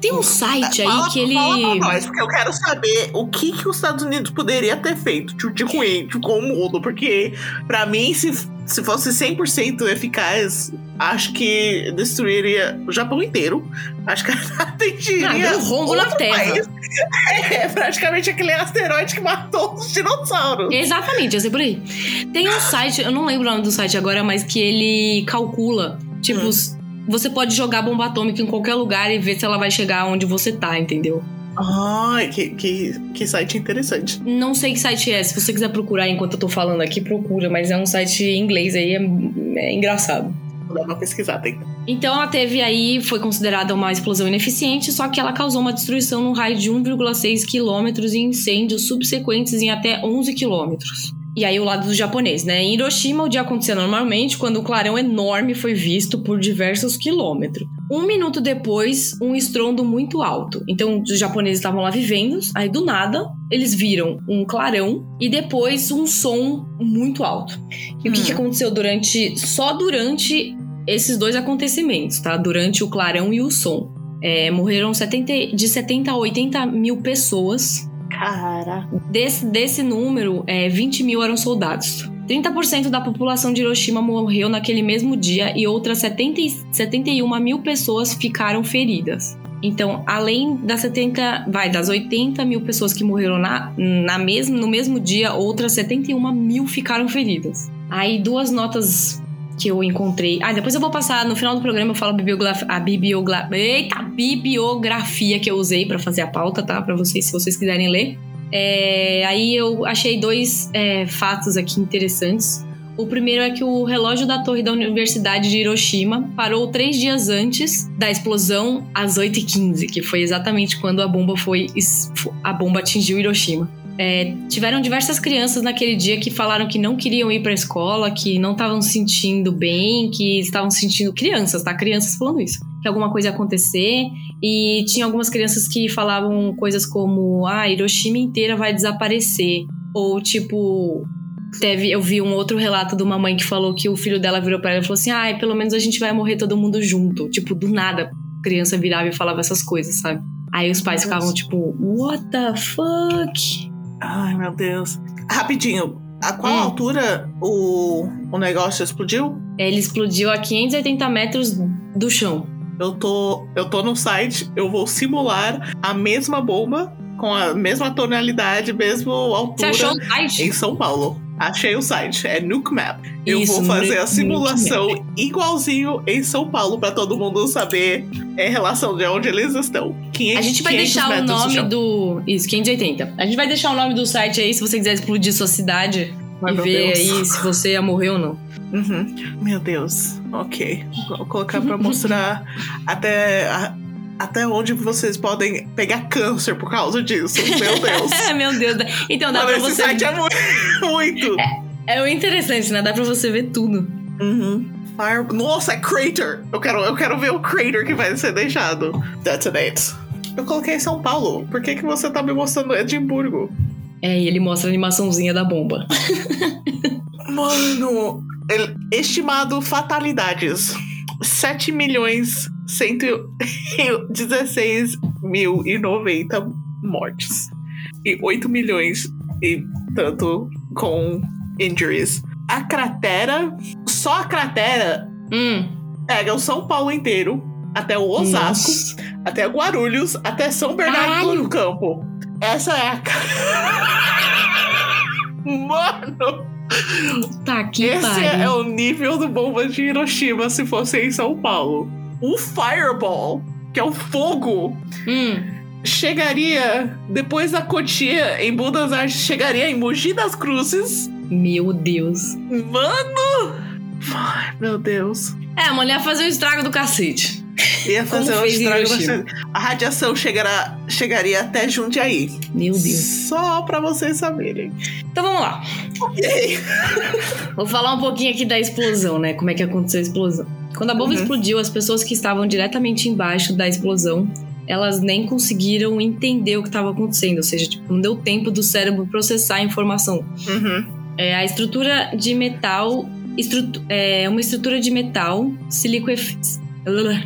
Tem um site aí fala, que ele. fala pra nós, porque eu quero saber o que, que os Estados Unidos poderia ter feito tipo, de ruim com o mundo. Porque, pra mim, se, se fosse 100% eficaz, acho que destruiria o Japão inteiro. Acho que atingiria. Ah, um rombo na Terra. país. É praticamente aquele asteroide que matou os dinossauros. Exatamente, eu sei por aí. Tem um site, eu não lembro o nome do site agora, mas que ele calcula. Tipo, Hum. você pode jogar bomba atômica em qualquer lugar e ver se ela vai chegar onde você tá, entendeu? Ai, que, que, que site interessante. Não sei que site é. Se você quiser procurar enquanto eu tô falando aqui, procura. Mas é um site em inglês aí, é, é engraçado. Vou dar uma pesquisada então. Então ela teve aí, foi considerada uma explosão ineficiente, só que ela causou uma destruição num raio de 1,6 quilômetros e incêndios subsequentes em até 11 quilômetros. E aí o lado do japonês, né? Em Hiroshima o dia acontecia normalmente quando um clarão enorme foi visto por diversos quilômetros. Um minuto depois, um estrondo muito alto. Então os japoneses estavam lá vivendo, aí do nada eles viram um clarão e depois um som muito alto. E o que, Hum. que aconteceu durante. Só durante esses dois acontecimentos, tá? Durante o clarão e o som. É, morreram 70, de 70 a 80 mil pessoas. Cara. Desse, desse número, é, 20 mil eram soldados. 30% da população de Hiroshima morreu naquele mesmo dia e outras 70, e- 71 mil pessoas ficaram feridas. Então, além das 70, vai, das 80 mil pessoas que morreram na, na mesmo, no mesmo dia, outras 71 mil ficaram feridas. Aí, duas notas que eu encontrei. Ah, depois eu vou passar, no final do programa eu falo a bibliografia, eita, bibliografia que eu usei pra fazer a pauta, tá? Pra vocês, se vocês quiserem ler. É, aí eu achei dois é, fatos aqui interessantes. O primeiro é que o relógio da torre da Universidade de Hiroshima parou três dias antes da explosão, às 8h15, que foi exatamente quando a bomba foi a bomba atingiu Hiroshima. É, tiveram diversas crianças naquele dia que falaram que não queriam ir para a escola, que não estavam se sentindo bem, que estavam se sentindo crianças, tá? Crianças falando isso, que alguma coisa ia acontecer. E tinha algumas crianças que falavam coisas como: "Ah, Hiroshima inteira vai desaparecer", ou tipo Teve, eu vi um outro relato de uma mãe que falou que o filho dela virou pra ela e falou assim: ai, pelo menos a gente vai morrer todo mundo junto. Tipo, do nada, a criança virava e falava essas coisas, sabe? Aí os pais ficavam tipo, what the fuck? Ai, meu Deus. Rapidinho. A qual Hum. altura o, o negócio explodiu? Ele explodiu a 580 metros do chão. Eu tô, eu tô no site, eu vou simular a mesma bomba com a mesma tonalidade, mesma Você altura achou o site? em São Paulo. Achei o site, é Nuke Map. Eu Isso, vou fazer a simulação igualzinho em São Paulo pra todo mundo saber é, relação de onde eles estão. 500, A gente vai 500 deixar o do nome chão. do. Isso, 580. A gente vai deixar o nome do site aí se você quiser explodir sua cidade Ai, e ver Deus. aí se você ia morrer ou não. Uhum. Meu Deus. Ok. Vou colocar pra mostrar até, a- até onde vocês podem pegar câncer por causa disso. Meu Deus. É, meu Deus. Então dá Mano, pra esse você. site é mu- muito. É o interessante, né? Dá pra você ver tudo. Uhum. Fire... Nossa, é crater! Eu quero, eu quero ver o crater que vai ser deixado. Detonate. Eu coloquei São Paulo. Por que, que você tá me mostrando Edimburgo? É, e ele mostra a animaçãozinha da bomba. Mano, estimado fatalidades: 7 milhões 116 mil e 90 mortes. E 8 milhões e tanto com injuries. A cratera, só a cratera Hum. pega o São Paulo inteiro, até o Osasco, Nossa. até Guarulhos, até São Bernardo do Campo. Essa é a. Mano! Tá que Esse pariu. é o nível do bomba de Hiroshima se fosse em São Paulo. O Fireball, que é o fogo, Hum. chegaria depois da Cotia em Buenos Aires, chegaria em Mogi das Cruzes. Meu Deus. Mano! Ai, meu Deus. É, a mulher fazer o estrago do cacete. Ia Como fazer um estrago. A radiação chegará, chegaria até Jundiaí. Meu Deus. Só pra vocês saberem. Então vamos lá. Ok. Vou falar um pouquinho aqui da explosão, né? Como é que aconteceu a explosão. Quando a bomba Uhum. explodiu, as pessoas que estavam diretamente embaixo da explosão, elas nem conseguiram entender o que estava acontecendo. Ou seja, tipo, não deu tempo do cérebro processar a informação. Uhum. É, a estrutura de metal. É uma estrutura de metal se liquefaz.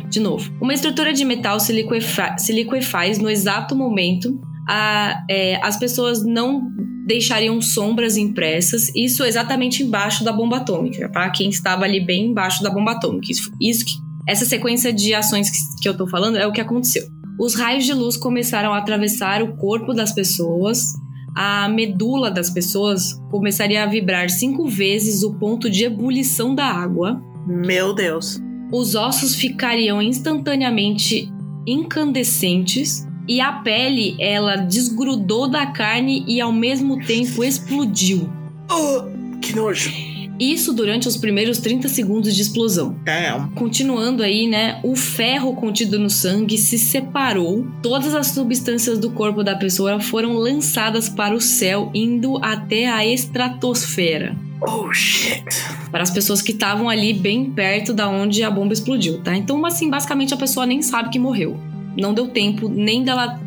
De novo. Uma estrutura de metal se, liquefa se liquefaz no exato momento. A, é, as pessoas não deixariam sombras impressas. Isso exatamente embaixo da bomba atômica. Para quem estava ali bem embaixo da bomba atômica. Isso, isso que, essa sequência de ações que, que eu tô falando é o que aconteceu. Os raios de luz começaram a atravessar o corpo das pessoas a medula das pessoas começaria a vibrar cinco vezes o ponto de ebulição da água. Meu Deus. Os ossos ficariam instantaneamente incandescentes e a pele ela desgrudou da carne e ao mesmo tempo explodiu. Oh, que nojo. Isso durante os primeiros 30 segundos de explosão. Damn. Continuando aí, né? O ferro contido no sangue se separou. Todas as substâncias do corpo da pessoa foram lançadas para o céu, indo até a estratosfera. Oh, shit. Para as pessoas que estavam ali bem perto da onde a bomba explodiu, tá? Então, assim, basicamente a pessoa nem sabe que morreu. Não deu tempo nem dela,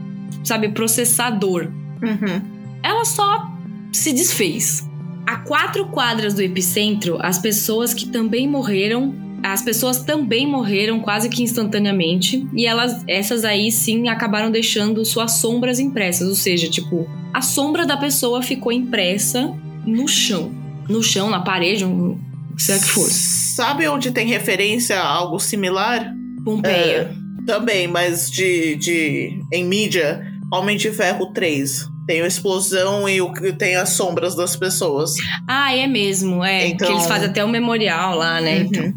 sabe, processar dor. Uhum. Ela só se desfez. A quatro quadras do epicentro, as pessoas que também morreram, as pessoas também morreram quase que instantaneamente, e elas, essas aí sim acabaram deixando suas sombras impressas, ou seja, tipo, a sombra da pessoa ficou impressa no chão, no chão, na parede, o que seja que for. Sabe onde tem referência a algo similar? Pompeia. Também, mas de, de em mídia, Homem de Ferro 3. Tem a explosão e o, tem as sombras das pessoas. Ah, é mesmo, é. Então- Que eles fazem até o memorial lá, né? Uhum. Então.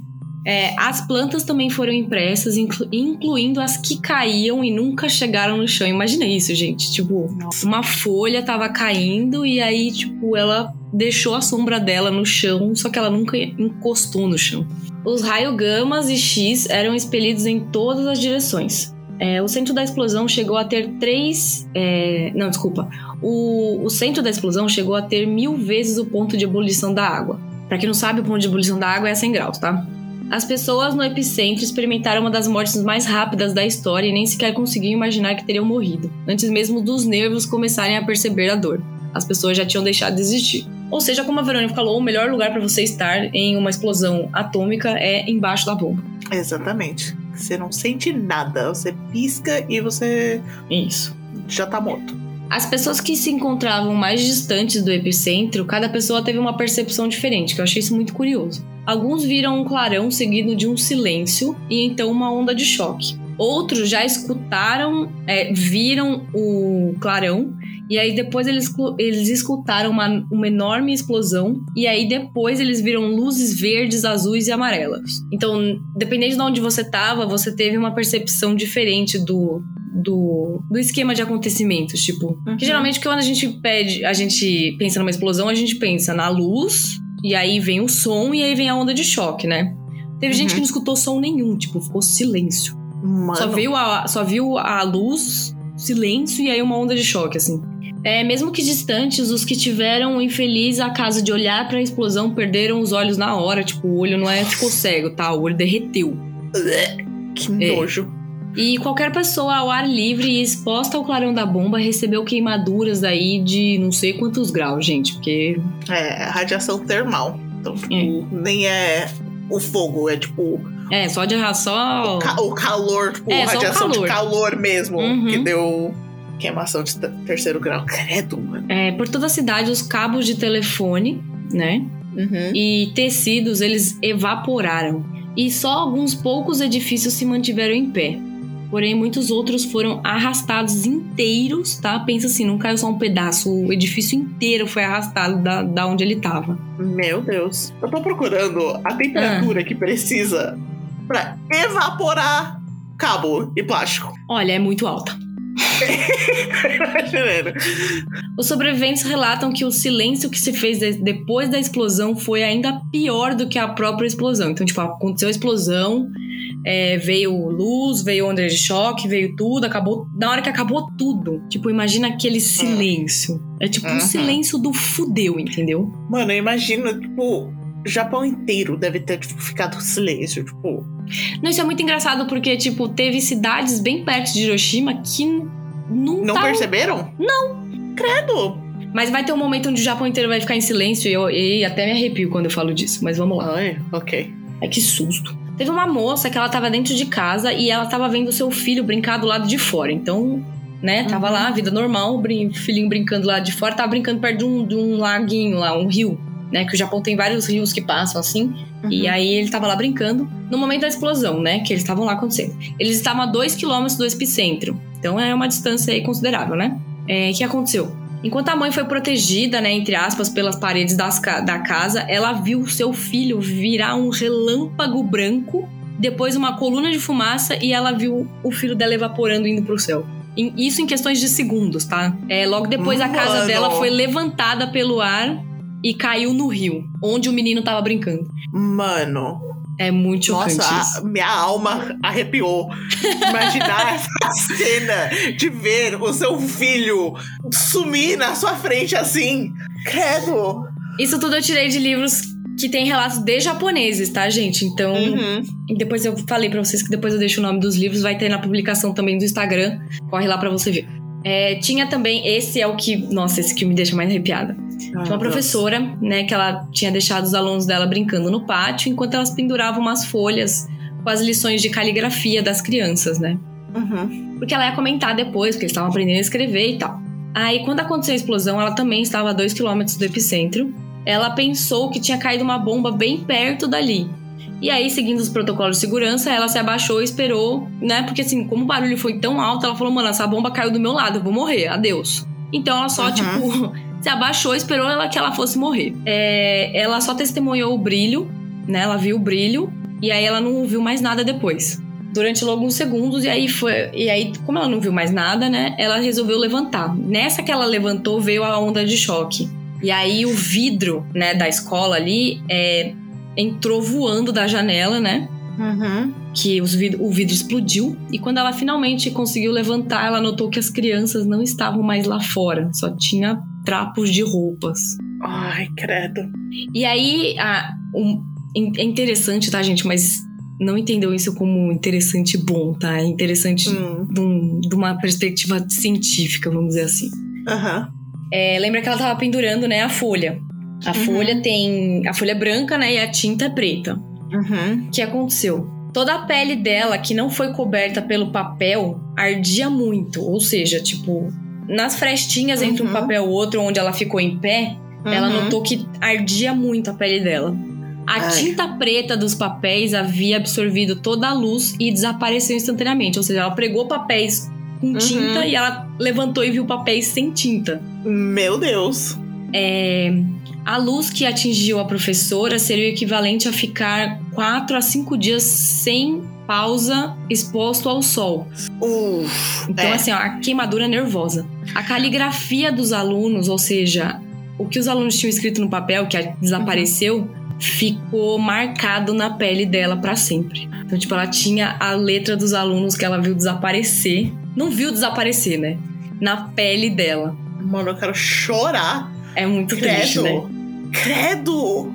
É, as plantas também foram impressas, inclu- incluindo as que caíam e nunca chegaram no chão. Imagina isso, gente. Tipo, uma folha tava caindo e aí, tipo, ela deixou a sombra dela no chão, só que ela nunca encostou no chão. Os raios gamas e X eram expelidos em todas as direções. É, o centro da explosão chegou a ter três. é, não, desculpa. O, o centro da explosão chegou a ter mil vezes o ponto de ebulição da água. Pra quem não sabe, o ponto de ebulição da água é 100 graus, tá? As pessoas no epicentro experimentaram uma das mortes mais rápidas da história e nem sequer conseguiam imaginar que teriam morrido, antes mesmo dos nervos começarem a perceber a dor. As pessoas já tinham deixado de existir. Ou seja, como a Verônica falou, o melhor lugar para você estar em uma explosão atômica é embaixo da bomba. Exatamente. Você não sente nada. Você pisca e você Isso. já tá morto. As pessoas que se encontravam mais distantes do epicentro, cada pessoa teve uma percepção diferente, que eu achei isso muito curioso. Alguns viram um clarão seguido de um silêncio e então uma onda de choque. Outros já escutaram, é, viram o clarão e aí depois eles, eles escutaram uma, uma enorme explosão e aí depois eles viram luzes verdes, azuis e amarelas. Então, dependendo de onde você estava, você teve uma percepção diferente do, do, do esquema de acontecimentos, tipo. Uhum. Que geralmente quando a gente pede, a gente pensa numa explosão, a gente pensa na luz, e aí vem o som e aí vem a onda de choque, né? Teve gente Uhum. que não escutou som nenhum, tipo, ficou silêncio. Mano. Só viu, a, só viu a luz, silêncio e aí uma onda de choque, assim. É, mesmo que distantes, os que tiveram o infeliz acaso de olhar pra explosão perderam os olhos na hora. Tipo, o olho não é ficou cego, tá? O olho derreteu. Que É. nojo. E qualquer pessoa ao ar livre e exposta ao clarão da bomba recebeu queimaduras aí de não sei quantos graus, gente, porque. É, radiação termal. Então, tipo, É. nem é o fogo, é tipo É, só de só. o, ca- o calor, tipo, É, radiação de calor. calor mesmo, Uhum. que deu queimação de te- terceiro grau. Credo, mano. É, por toda a cidade, os cabos de telefone, né? Uhum. E tecidos, eles evaporaram. E só alguns poucos edifícios se mantiveram em pé. Porém, muitos outros foram arrastados inteiros, tá? Pensa assim, não caiu só um pedaço, o edifício inteiro foi arrastado da, da onde ele tava. Meu Deus. Eu tô procurando a temperatura que precisa pra evaporar cabo e plástico. Olha, é muito alta. Os sobreviventes relatam que o silêncio que se fez de- depois da explosão foi ainda pior do que a própria explosão. Então, tipo, aconteceu a explosão, é, veio luz, veio onda de choque, veio tudo, acabou. Na hora que acabou tudo, tipo, imagina aquele silêncio. É tipo um Uhum. silêncio do fudeu, entendeu? Mano, eu imagino, tipo, Japão inteiro deve ter tipo, ficado silêncio, tipo. Não, isso é muito engraçado porque, tipo, teve cidades bem perto de Hiroshima que não, Não tavam- perceberam? Não. Credo. Mas vai ter um momento onde o Japão inteiro vai ficar em silêncio e eu e até me arrepio quando eu falo disso. Mas vamos lá. Ai, ok. Ai, que susto. Teve uma moça que ela tava dentro de casa e ela tava vendo seu filho brincar do lado de fora. Então, né, tava Uhum. lá, vida normal, o brin- filhinho brincando do lado de fora, tava brincando perto de um, de um laguinho lá, um rio. Né, que o Japão tem vários rios que passam assim. E Uhum. aí ele tava lá brincando no momento da explosão, né? Que eles estavam lá acontecendo. Eles estavam a 2 km do epicentro. Então é uma distância aí considerável, né? É, O que aconteceu? Enquanto a mãe foi protegida, né, entre aspas, pelas paredes das da casa, ela viu seu filho virar um relâmpago branco, depois uma coluna de fumaça e ela viu o filho dela evaporando indo pro céu. Em- Isso em questões de segundos, tá? É, logo depois a casa Mano. dela foi levantada pelo ar e caiu no rio, onde o menino tava brincando. Mano, É muito chocante nossa, a, minha alma arrepiou. Imaginar essa cena de ver o seu filho sumir na sua frente assim. Credo. Isso tudo eu tirei de livros que tem relatos de japoneses, tá, gente? Então, Uhum. depois eu falei pra vocês que depois eu deixo o nome dos livros, vai ter na publicação também do Instagram. Corre lá pra você ver. É, tinha também, esse é o que, nossa, esse que me deixa mais arrepiada. Tinha uma professora, né, que ela tinha deixado os alunos dela brincando no pátio, enquanto elas penduravam umas folhas com as lições de caligrafia das crianças, né? Uhum. Porque ela ia comentar depois, porque eles estavam aprendendo a escrever e tal. Aí, quando aconteceu a explosão, ela também estava a 2 km do epicentro. Ela pensou que tinha caído uma bomba bem perto dali. E aí, seguindo os protocolos de segurança, ela se abaixou e esperou, né? Porque assim, como o barulho foi tão alto, ela falou: mano, essa bomba caiu do meu lado, eu vou morrer, adeus. Então ela só, Uhum. tipo, se abaixou e esperou ela, que ela fosse morrer. É, ela só testemunhou o brilho, né? Ela viu o brilho, e aí ela não viu mais nada depois. Durante alguns segundos e aí foi e aí como ela não viu mais nada né? Ela resolveu levantar. Nessa que ela levantou veio a onda de choque. E aí o vidro né da escola ali é, entrou voando da janela né? Uhum. que vid- o vidro explodiu. E quando ela finalmente conseguiu levantar ela notou que as crianças não estavam mais lá fora. Só tinha trapos de roupas Ai, credo. e aí, a- um- é interessante, tá, gente? Mas não entendeu isso como interessante e bom, tá? É interessante Hum. de, um- de uma perspectiva científica, vamos dizer assim. Aham. É, lembra que ela tava pendurando, né, a folha. A Uhum. folha tem. A folha é branca, né? E a tinta é preta. Uhum. O que aconteceu? Toda a pele dela, que não foi coberta pelo papel, ardia muito. Ou seja, tipo, nas frestinhas entre um Uhum. papel e outro, onde ela ficou em pé, ela Uhum. notou que ardia muito a pele dela. A Ai. tinta preta dos papéis havia absorvido toda a luz e desapareceu instantaneamente. Ou seja, ela pregou papéis com Uhum. tinta e ela levantou e viu papéis sem tinta. Meu Deus. É, A luz que atingiu a professora seria o equivalente a ficar 4 a 5 dias sem pausa exposto ao sol. Uf. Então, é. assim, ó, a queimadura nervosa. A caligrafia dos alunos, ou seja, o que os alunos tinham escrito no papel, que desapareceu, ficou marcado na pele dela pra sempre. Então, tipo, ela tinha a letra dos alunos que ela viu desaparecer. Não viu desaparecer, né? Na pele dela. Mano, eu quero chorar. É muito triste, né? Credo. Credo.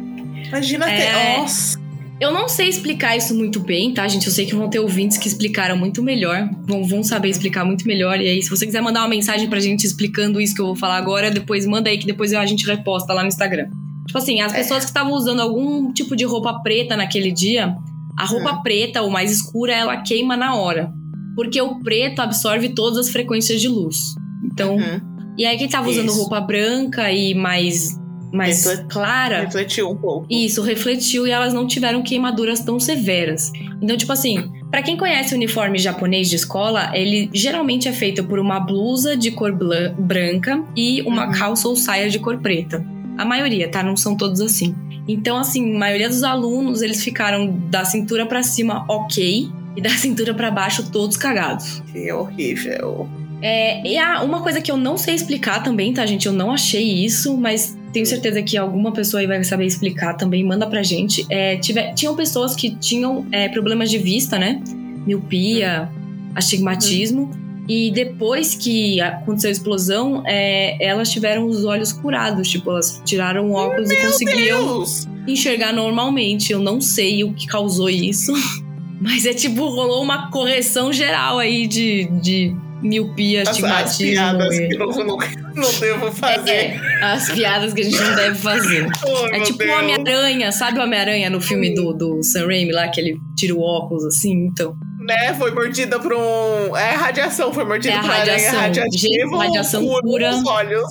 Imagina É. ter. Nossa. Eu não sei explicar isso muito bem, tá, gente? Eu sei que vão ter ouvintes que explicaram muito melhor, vão, vão saber explicar muito melhor. E aí, se você quiser mandar uma mensagem pra gente explicando isso que eu vou falar agora, depois manda aí que depois a gente reposta lá no Instagram. Tipo assim, as pessoas que estavam usando algum tipo de roupa preta naquele dia, a roupa Hum. preta ou mais escura, ela queima na hora. Porque o preto absorve todas as frequências de luz. Então, Uhum. e aí quem tava usando Isso. roupa branca e mais, mais Refle- clara, Refletiu um pouco. isso refletiu e elas não tiveram queimaduras tão severas. Então, tipo assim, pra quem conhece o uniforme japonês de escola, ele geralmente é feito por uma blusa de cor branca e uma Uhum. calça ou saia de cor preta. A maioria, tá? Não são todos assim. Então, assim, a maioria dos alunos, eles ficaram da cintura pra cima ok e da cintura pra baixo todos cagados. Que horrível. É, e há uma coisa que eu não sei explicar também, tá, gente? Eu não achei isso, mas tenho certeza que alguma pessoa aí vai saber explicar também. Manda pra gente. É, tive- tinham pessoas que tinham é, problemas de vista, né? Miopia, astigmatismo. E depois que aconteceu a explosão, é, elas tiveram os olhos curados. Tipo, elas tiraram o óculos e conseguiam Deus! enxergar normalmente. Eu não sei o que causou isso. Mas é tipo, rolou uma correção geral aí de, de miopia, As, as astigmatismo. piadas e- que eu não, não devo fazer. É, as piadas que a gente não deve fazer. Oh, É tipo o. Homem-Aranha, sabe o Homem-Aranha no filme do, do Sam Raimi lá, que ele tira o óculos assim? Então, Né? Foi mordida por um. É radiação, foi mordida É por uma aranha radiação. radiativa. Radiação pura. os olhos.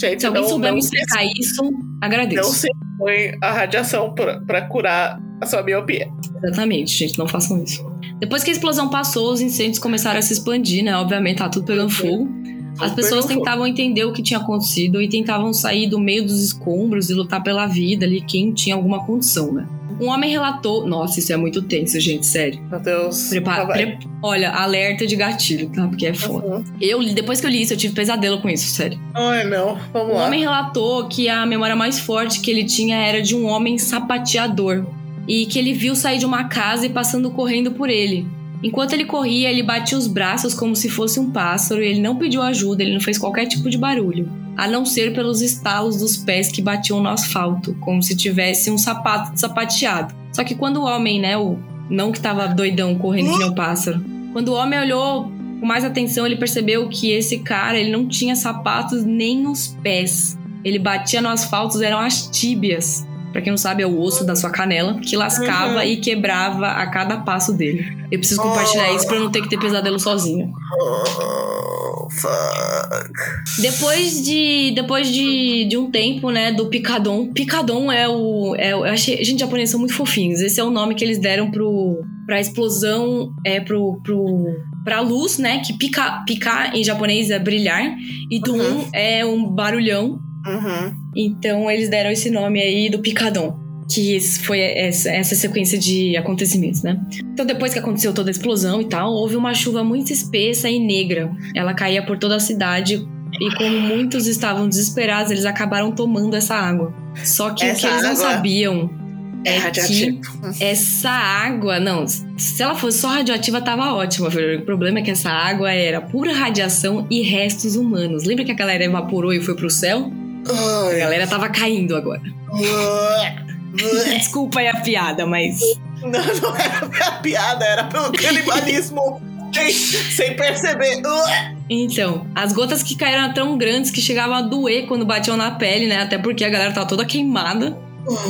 Gente, se alguém não, souber não me explicar isso, Não agradeço. se põe a radiação pra, pra curar a sua miopia. Exatamente, gente, não façam isso. Depois que a explosão passou, os incêndios começaram a se expandir, né? Obviamente, tá tudo pegando fogo. As pessoas tentavam entender o que tinha acontecido e tentavam sair do meio dos escombros e lutar pela vida ali, quem tinha alguma condição, né? Um homem relatou. Nossa, isso é muito tenso, gente, sério. Meu Deus. Prepara, vai. pre- Olha, alerta de gatilho, tá? Porque é foda. Uhum. Eu, depois que eu li isso, eu tive pesadelo com isso, sério. Ai, não. Vamos O lá. homem relatou que a memória mais forte que ele tinha era de um homem sapateador. E que ele viu sair de uma casa e passando correndo por ele. Enquanto ele corria, ele batia os braços como se fosse um pássaro e ele não pediu ajuda, ele não fez qualquer tipo de barulho. A não ser pelos estalos dos pés que batiam no asfalto, como se tivesse um sapato sapateado. Só que quando o homem, né, o não que tava doidão correndo que nem um pássaro, quando o homem olhou com mais atenção, ele percebeu que esse cara, ele não tinha sapatos nem nos pés. Ele batia no asfalto, eram as tíbias. Pra quem não sabe, é o osso da sua canela, que lascava Uhum. e quebrava a cada passo dele. Eu preciso compartilhar isso pra eu não ter que ter pesadelo sozinho. Oh, fuck. Depois de depois de, de um tempo, né, do Picadon. Picadon é o. É, eu achei. Gente, japoneses são muito fofinhos. Esse é o nome que eles deram pro, pra explosão. É pro. pro pra luz, né? Que pica, picar em japonês é brilhar. E Dum Uhum. é um barulhão. Uhum. Então eles deram esse nome aí do Picadon. Que foi essa, essa sequência de acontecimentos, né? Então, depois que aconteceu toda a explosão e tal, houve uma chuva muito espessa e negra. Ela caía por toda a cidade. E como muitos estavam desesperados, eles acabaram tomando essa água. Só que o Essa que eles não sabiam É, É radioativo. essa água, não, se ela fosse só radioativa, tava ótima. filho. O problema é que essa água era pura radiação e restos humanos. Lembra que a galera evaporou e foi pro céu? A Ai. galera tava caindo agora. Desculpa aí a piada, mas. Não, não era pra piada, era pelo canibalismo. sem, sem perceber. Então, as gotas que caíram eram tão grandes que chegavam a doer quando batiam na pele, né? Até porque a galera tava toda queimada.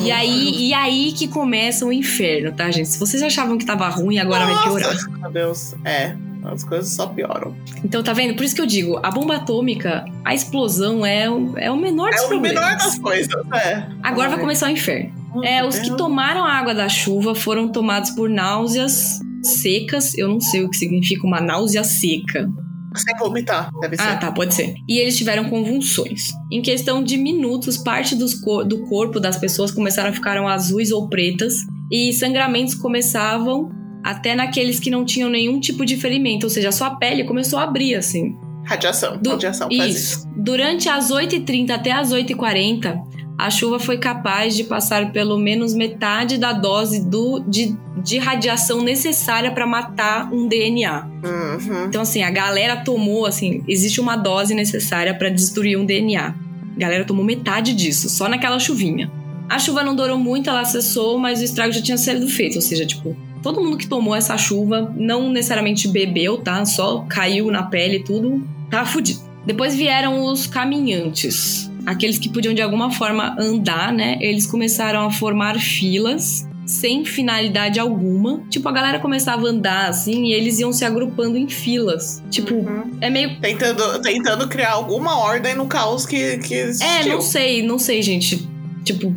E aí, e aí que começa o inferno, tá, gente? Se vocês achavam que tava ruim, agora vai piorar. Nossa, Meu Deus, é. As coisas só pioram. Então, tá vendo? Por isso que eu digo, a bomba atômica, a explosão é o, é o menor dos É o problemas. menor das coisas, é. Agora vai começar o inferno. É, os que tomaram a água da chuva foram tomados por náuseas secas. Eu não sei o que significa uma náusea seca. Sem vomitar, deve ser. Ah, tá, pode ser. E eles tiveram convulsões. Em questão de minutos, parte cor- do corpo das pessoas começaram a ficar azuis ou pretas. E sangramentos começavam até naqueles que não tinham nenhum tipo de ferimento. Ou seja, a sua pele começou a abrir, assim. Radiação. Du- Radiação faz isso. Isso. Durante as 8h30 até as 8h40, a chuva foi capaz de passar pelo menos metade da dose do, de, de radiação necessária para matar um DNA. Uhum. Então, assim, a galera tomou, assim, existe uma dose necessária para destruir um DNA. A galera tomou metade disso, só naquela chuvinha. A chuva não durou muito, ela cessou, mas o estrago já tinha sido feito. Ou seja, tipo, todo mundo que tomou essa chuva não necessariamente bebeu, tá? Só caiu na pele e tudo, tá fudido. Depois vieram os caminhantes. Aqueles que podiam de alguma forma andar, né? Eles começaram a formar filas sem finalidade alguma. Tipo, a galera começava a andar assim e eles iam se agrupando em filas. Tipo, Uhum. é meio. Tentando, tentando criar alguma ordem no caos que, que existiu. É, não sei, não sei, gente. Tipo,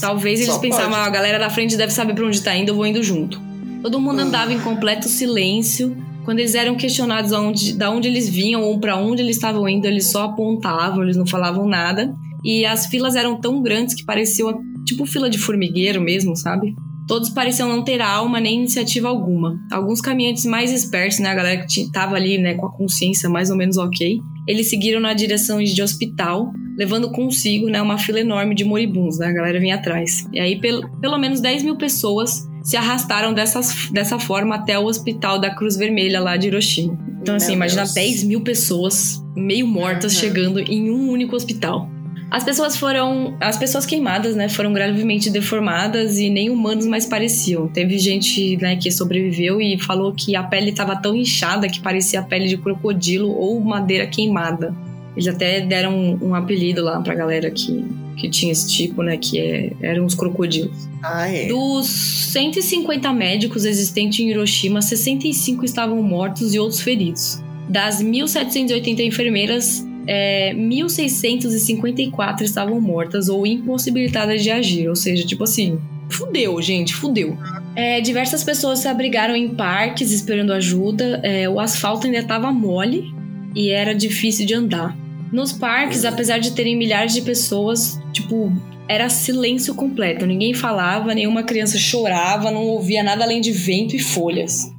talvez eles Só pensavam, pode. "Ah, a galera da frente deve saber pra onde tá indo, eu vou indo junto. Todo mundo andava em completo silêncio. Quando eles eram questionados aonde, da onde eles vinham ou pra onde eles estavam indo, eles só apontavam, eles não falavam nada. E as filas eram tão grandes que pareciam tipo fila de formigueiro mesmo, sabe? Todos pareciam não ter alma nem iniciativa alguma. Alguns caminhantes mais espertos, né, a galera que ti- tava ali, né, com a consciência mais ou menos ok, eles seguiram na direção de hospital, levando consigo, né, uma fila enorme de moribundos, né, a galera vinha atrás. E aí, pelo, pelo menos 10 mil pessoas se arrastaram dessas, dessa forma até o hospital da Cruz Vermelha lá de Hiroshima. Então, assim, Meu imagina Deus. 10 mil pessoas meio mortas Uhum. chegando em um único hospital. As pessoas foram. As pessoas queimadas, né, foram gravemente deformadas e nem humanos mais pareciam. Teve gente, né, que sobreviveu e falou que a pele estava tão inchada que parecia a pele de crocodilo ou madeira queimada. Eles até deram um, um apelido lá pra galera que, que tinha esse tipo, né, que é- eram os crocodilos. Ai, Dos 150 médicos existentes em Hiroshima, 65 estavam mortos e outros feridos. Das 1.780 enfermeiras, é, 1.654 estavam mortas ou impossibilitadas de agir. Ou seja, tipo assim, fudeu, gente, fudeu. É, diversas pessoas se abrigaram em parques esperando ajuda. é, o asfalto ainda estava mole e era difícil de andar. Nos parques, apesar de terem milhares de pessoas, tipo, era silêncio completo. Ninguém falava, nenhuma criança chorava, não ouvia nada além de vento e folhas.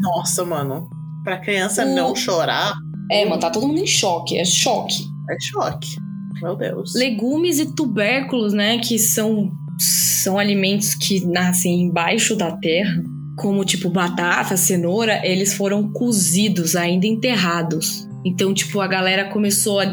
nossa, mano. Pra criança O- não chorar, É, mano, tá todo mundo em choque, é choque. é choque. Meu Deus. Legumes e tubérculos, né, que são, são alimentos que nascem embaixo da terra, como tipo batata, cenoura, eles foram cozidos, ainda enterrados. Então, tipo, a galera começou a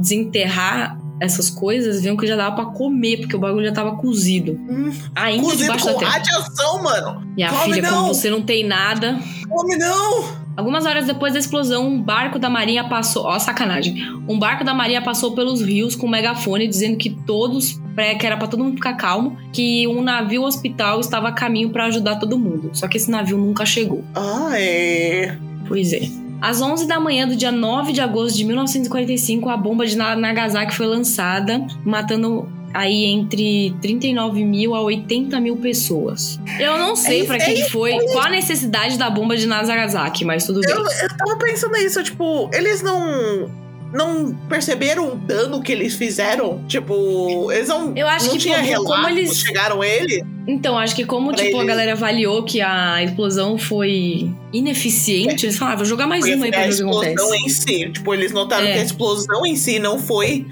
desenterrar essas coisas, viam que já dava pra comer, porque o bagulho já tava cozido. Hum, Ainda Cozido debaixo da com terra. radiação, mano. E a filha, não! como você não tem nada, Come não! Algumas horas depois da explosão, um barco da marinha passou. Ó, sacanagem. Um barco da marinha passou pelos rios com um megafone dizendo que todos. que era pra todo mundo ficar calmo. Que um navio hospital estava a caminho pra ajudar todo mundo. Só que esse navio nunca chegou. Ai. Pois é. Às 11 da manhã do dia 9 de agosto de 1945, a bomba de Na- Nagasaki foi lançada, matando aí entre 39 mil a 80 mil pessoas. Eu não sei É pra que que foi, qual a necessidade da bomba de Nagasaki, mas tudo bem. Eu, eu tava pensando nisso, tipo, eles não. Não perceberam o dano que eles fizeram? Tipo, eles não. Eu acho não que tinha relatos, como eles- chegaram ele? Então, acho que como, Pra tipo, a eles- galera avaliou que a explosão foi ineficiente, eles falaram, ah, vou jogar mais Porque uma aí pra a ver o que explosão acontece. em si. Tipo, eles notaram É. que a explosão em si não foi.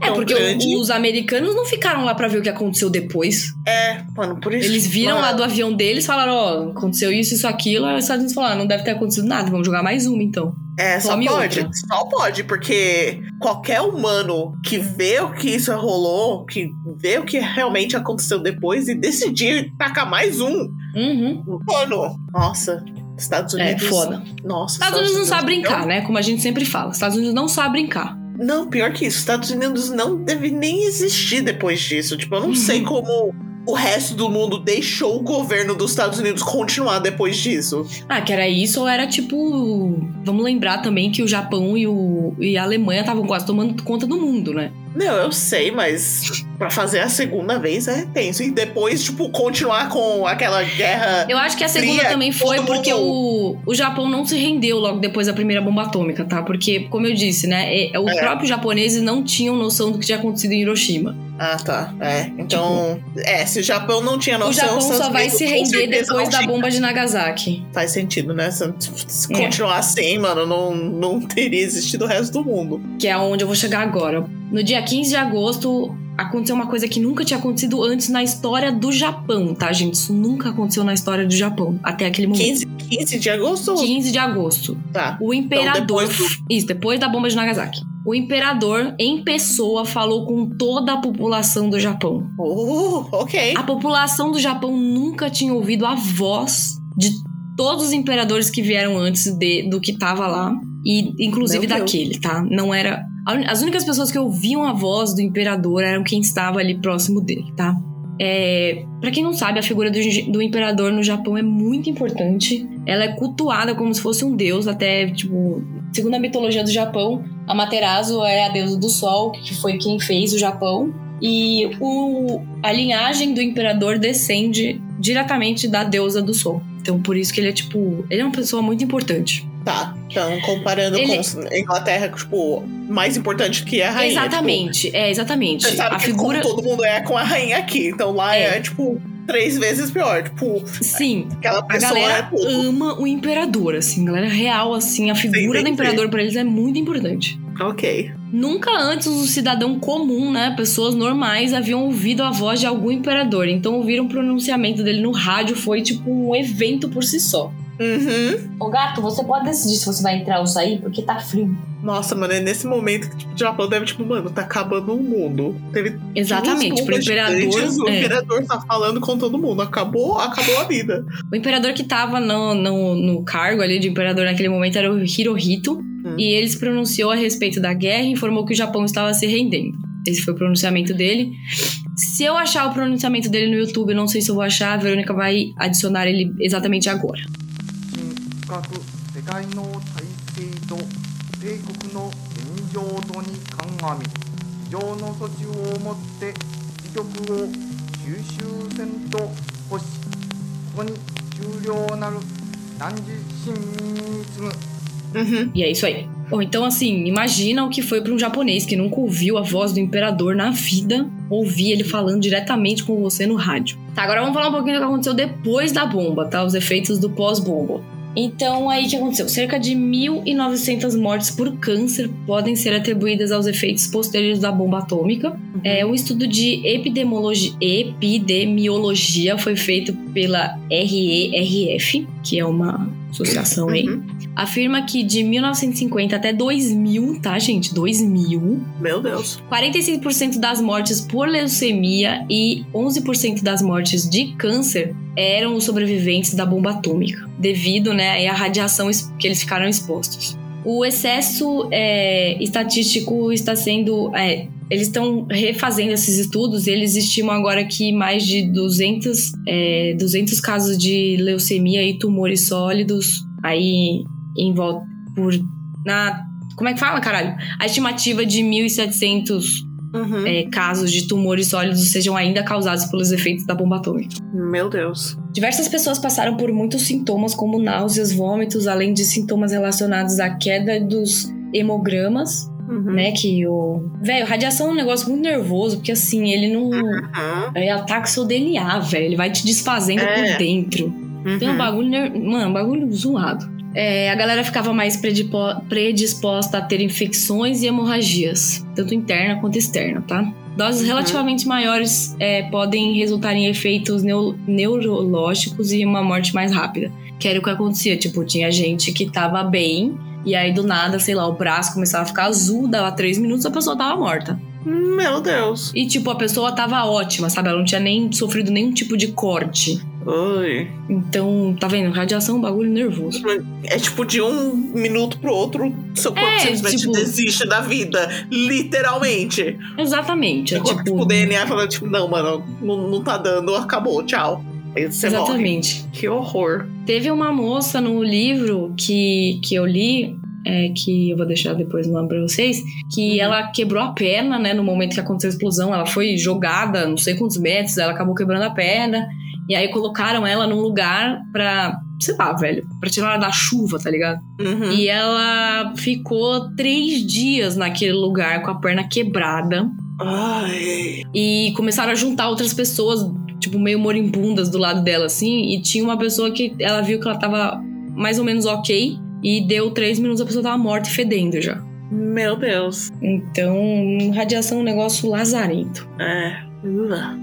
É, porque grande. os americanos não ficaram lá pra ver o que aconteceu depois. É, mano, por isso. Eles viram lá mano, do avião deles, falaram, ó, aconteceu isso, isso, aquilo. Aí os Estados Unidos falaram, "Ah, não deve ter acontecido nada, vamos jogar mais uma então. É, só Tome pode. outra. Só pode, porque qualquer humano que vê o que isso rolou, que vê o que realmente aconteceu depois e decidir tacar mais um. Uhum. Mano, nossa. Estados É, Unidos. foda. Nossa. Estados Unidos não sabe não- brincar, né? Como a gente sempre fala. Estados Unidos não sabe brincar. Não, pior que isso. Estados Unidos não deve nem existir depois disso. Tipo, eu não Uhum. sei como o resto do mundo deixou o governo dos Estados Unidos continuar depois disso. Ah, que era isso ou era tipo. Vamos lembrar também que o Japão e, o, e a Alemanha estavam quase tomando conta do mundo, né? Não, eu sei, mas pra fazer a segunda vez é tenso. E depois, tipo, continuar com aquela guerra. Eu acho que a segunda Fria, também foi porque mundo- o, o Japão não se rendeu logo depois da primeira bomba atômica, tá? Porque, como eu disse, né? é- Os É. próprios japoneses não tinham noção do que tinha acontecido em Hiroshima. Ah, tá. É. Então. é, se o Japão não tinha noção. o Japão só vai se render depois da bomba de Nagasaki. Faz sentido, né? Se, se É. continuar assim, mano, não, não teria existido o resto do mundo. Que é onde eu vou chegar agora. No dia 15 de agosto, aconteceu uma coisa que nunca tinha acontecido antes na história do Japão, tá, gente? Isso nunca aconteceu na história do Japão, até aquele momento. 15, 15 de agosto? 15 de agosto. Tá. O imperador. depois Isso, depois da bomba de Nagasaki. o imperador, em pessoa, falou com toda a população do Japão. Oh, ok. A população do Japão nunca tinha ouvido a voz de todos os imperadores que vieram antes de, do que tava lá. E inclusive daquele, tá? Não era. As únicas pessoas que ouviam a voz do imperador eram quem estava ali próximo dele, tá? É, para quem não sabe, a figura do, do imperador no Japão é muito importante. Ela é cultuada como se fosse um deus, até, tipo, segundo a mitologia do Japão, a Materazo é a deusa do sol, que foi quem fez o Japão. E o, a linhagem do imperador descende diretamente da deusa do sol. Então, por isso que ele é, tipo, ele é uma pessoa muito importante. Tá. Então, comparando Ele- com a Inglaterra, tipo, mais importante que a rainha. exatamente, é, exatamente. Tipo, você sabe a que figura. todo mundo é com a rainha aqui. Então lá é, É. tipo, três vezes pior. Tipo, Sim, aquela A pessoa é galera pouco. ama o imperador, assim, galera real, assim, a figura do entendi. imperador pra eles é muito importante. Ok. Nunca antes o cidadão comum, né, pessoas normais, haviam ouvido a voz de algum imperador. Então ouvir um pronunciamento dele no rádio foi tipo um evento por si só. Uhum. Ô gato, você pode decidir se você vai entrar ou sair, porque tá frio. Nossa, mano, é nesse momento que tipo, o Japão deve, tipo, mano, tá acabando o mundo. Teve Exatamente, pro imperador. gigantes, O é. imperador tá falando com todo mundo. Acabou, acabou a vida. O imperador que tava no, no, no cargo ali de imperador naquele momento era o Hirohito. Hum. E ele se pronunciou a respeito da guerra e informou que o Japão estava se rendendo. Esse foi o pronunciamento dele. Se eu achar o pronunciamento dele no YouTube, eu não sei se eu vou achar, a Verônica vai adicionar ele exatamente agora. Uhum. E é isso aí. Ou então, assim, imagina o que foi para um japonês que nunca ouviu a voz do imperador na vida, ouvir ele falando diretamente com você no rádio. Tá, agora vamos falar um pouquinho do que aconteceu depois da bomba, tá? Os efeitos do pós-bomba. Então, aí que aconteceu? Cerca de 1.900 mortes por câncer podem ser atribuídas aos efeitos posteriores da bomba atômica. Uhum. É, um estudo de epidemiologia, epidemiologia foi feito pela RERF, que é uma associação aí Uhum. afirma que de 1950 até 2000, tá, gente? 2000, Meu Deus. 45% das mortes por leucemia e 11% das mortes de câncer eram os sobreviventes da bomba atômica, devido, né, à radiação que eles ficaram expostos. O excesso é, estatístico está sendo. é, eles estão refazendo esses estudos e eles estimam agora que mais de 200, é, 200 casos de leucemia e tumores sólidos aí em volta por. Na, como é que fala, caralho? A estimativa de 1.700 Uhum. é, casos de tumores sólidos sejam ainda causados pelos efeitos da bomba atômica. Meu Deus. Diversas pessoas passaram por muitos sintomas, como náuseas, vômitos, além de sintomas relacionados à queda dos hemogramas, Uhum. né? Que o. Velho, radiação é um negócio muito nervoso, porque assim, ele não. Uhum. Ele ataca o seu DNA, velho. Ele vai te desfazendo É. por dentro. Tem um Uhum. bagulho. ner- Mano, um bagulho zoado. É, a galera ficava mais predisposta a ter infecções e hemorragias, tanto interna quanto externa, tá? Doses Uhum. relativamente maiores é, podem resultar em efeitos neu- neurológicos e uma morte mais rápida. Que era o que acontecia. Tipo, tinha gente que tava bem, e aí do nada, sei lá, o braço começava a ficar azul, dava três minutos, a pessoa tava morta. Meu Deus. E, tipo, a pessoa tava ótima, sabe? Ela não tinha nem sofrido nenhum tipo de corte. Oi. Então, tá vendo? Radiação é um bagulho nervoso. É tipo de um minuto pro outro, seu corpo É, simplesmente tipo- desiste da vida. Literalmente. Exatamente. É Enquanto, tipo. tipo, o DNA falando, tipo, não, mano, não, não tá dando, acabou, tchau. Você morre. Exatamente. Que horror. Teve uma moça no livro que, que eu li, é, que eu vou deixar depois no nome pra vocês, que Uhum. ela quebrou a perna, né, no momento que aconteceu a explosão. Ela foi jogada não sei quantos metros, ela acabou quebrando a perna. E aí colocaram ela num lugar pra, sei lá, velho, pra tirar ela da chuva, tá ligado? Uhum. E ela ficou três dias naquele lugar com a perna quebrada. Ai. E começaram a juntar outras pessoas, tipo, meio moribundas do lado dela, assim. E tinha uma pessoa que ela viu que ela tava mais ou menos ok. E deu três minutos, a pessoa tava morta e fedendo já. Meu Deus. Então, radiação é um negócio lazarento. É.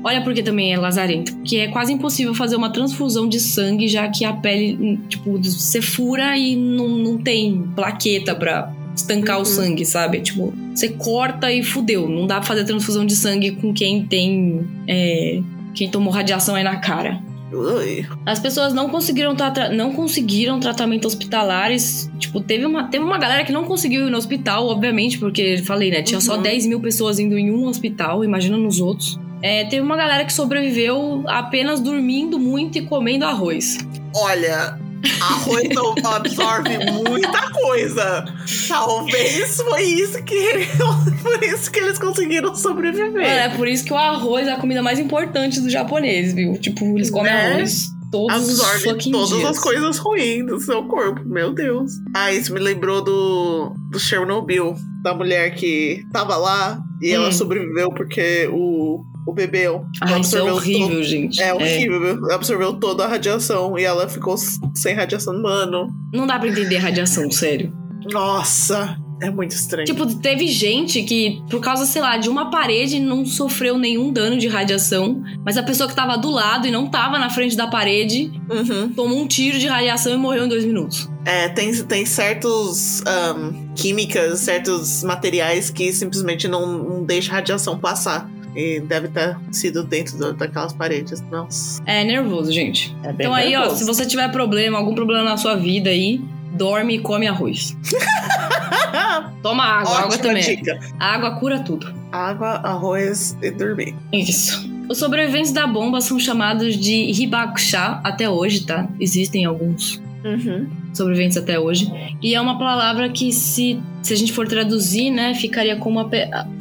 Olha porque também é lazarento. Porque é quase impossível fazer uma transfusão de sangue, já que a pele, tipo, você fura e não, não tem plaqueta pra estancar Uhum. o sangue, sabe? Tipo, você corta e fudeu. Não dá pra fazer transfusão de sangue com quem tem. é, quem tomou radiação aí na cara. Ui. As pessoas não conseguiram, trata- não conseguiram tratamento hospitalares. Tipo, teve uma, teve uma galera que não conseguiu ir no hospital, obviamente, porque falei, né? Tinha só Uhum. 10 mil pessoas indo em um hospital, imagina nos outros. É, teve uma galera que sobreviveu apenas dormindo muito e comendo arroz. Olha, arroz absorve muita coisa. Talvez foi isso que por isso que eles conseguiram sobreviver. É, por isso que o arroz é a comida mais importante do japonês, viu? Tipo, eles comem Né? arroz todos os absorve todas dias. as coisas ruins do seu corpo, meu Deus. Ah, isso me lembrou do, do Chernobyl, da mulher que tava lá e ela Hum. sobreviveu porque o, o bebê Ah, isso é absorveu horrível, todo- gente. É horrível, absorveu toda a radiação e ela ficou sem radiação. Mano, Não dá pra entender radiação, sério. nossa, é muito estranho. Tipo, teve gente que, por causa, sei lá, de uma parede, não sofreu nenhum dano de radiação, mas a pessoa que tava do lado e não tava na frente da parede Uhum. tomou um tiro de radiação e morreu em dois minutos. É, tem, tem certos ahn, químicas, certos materiais que simplesmente não, não deixam a radiação passar. E deve ter sido dentro daquelas paredes. Nossa. É nervoso, gente. É bem Então aí, ó, se você tiver problema, algum problema na sua vida aí, dorme e come arroz. Toma água, água Ótima também. dica. A água cura tudo. Água, arroz e dormir. Isso. Os sobreviventes da bomba são chamados de hibakusha até hoje, tá? Existem alguns Uhum. sobreviventes até hoje. E é uma palavra que, se, se a gente for traduzir, né, ficaria como a,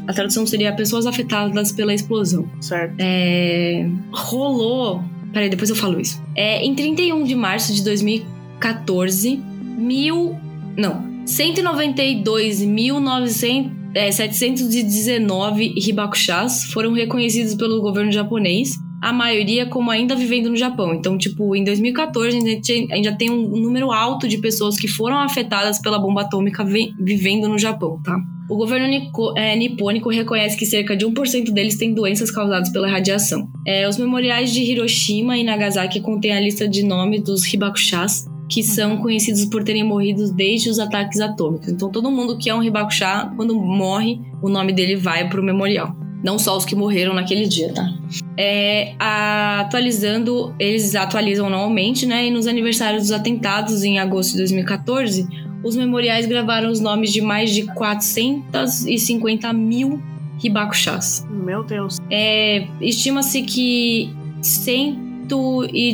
a tradução seria pessoas afetadas pela explosão. Certo. É, rolou. Peraí, depois eu falo isso. É, em 31 de março de 2014, mil. Não. 192.900. É, 719 hibakushas foram reconhecidos pelo governo japonês, a maioria como ainda vivendo no Japão. Então, tipo, em 2014 a gente ainda tem um número alto de pessoas que foram afetadas pela bomba atômica vi- vivendo no Japão, tá? O governo nico- é, nipônico reconhece que cerca de 1% deles têm doenças causadas pela radiação. É, os memoriais de Hiroshima e Nagasaki contêm a lista de nomes dos hibakushas, que são conhecidos por terem morrido desde os ataques atômicos. Então, todo mundo que é um hibakusha, quando morre, o nome dele vai pro memorial. Não só os que morreram naquele dia, tá? É, a- atualizando, eles atualizam anualmente, né? E nos aniversários dos atentados em agosto de 2014, os memoriais gravaram os nomes de mais de 450 mil hibakushas. Meu Deus. É, Estima-se que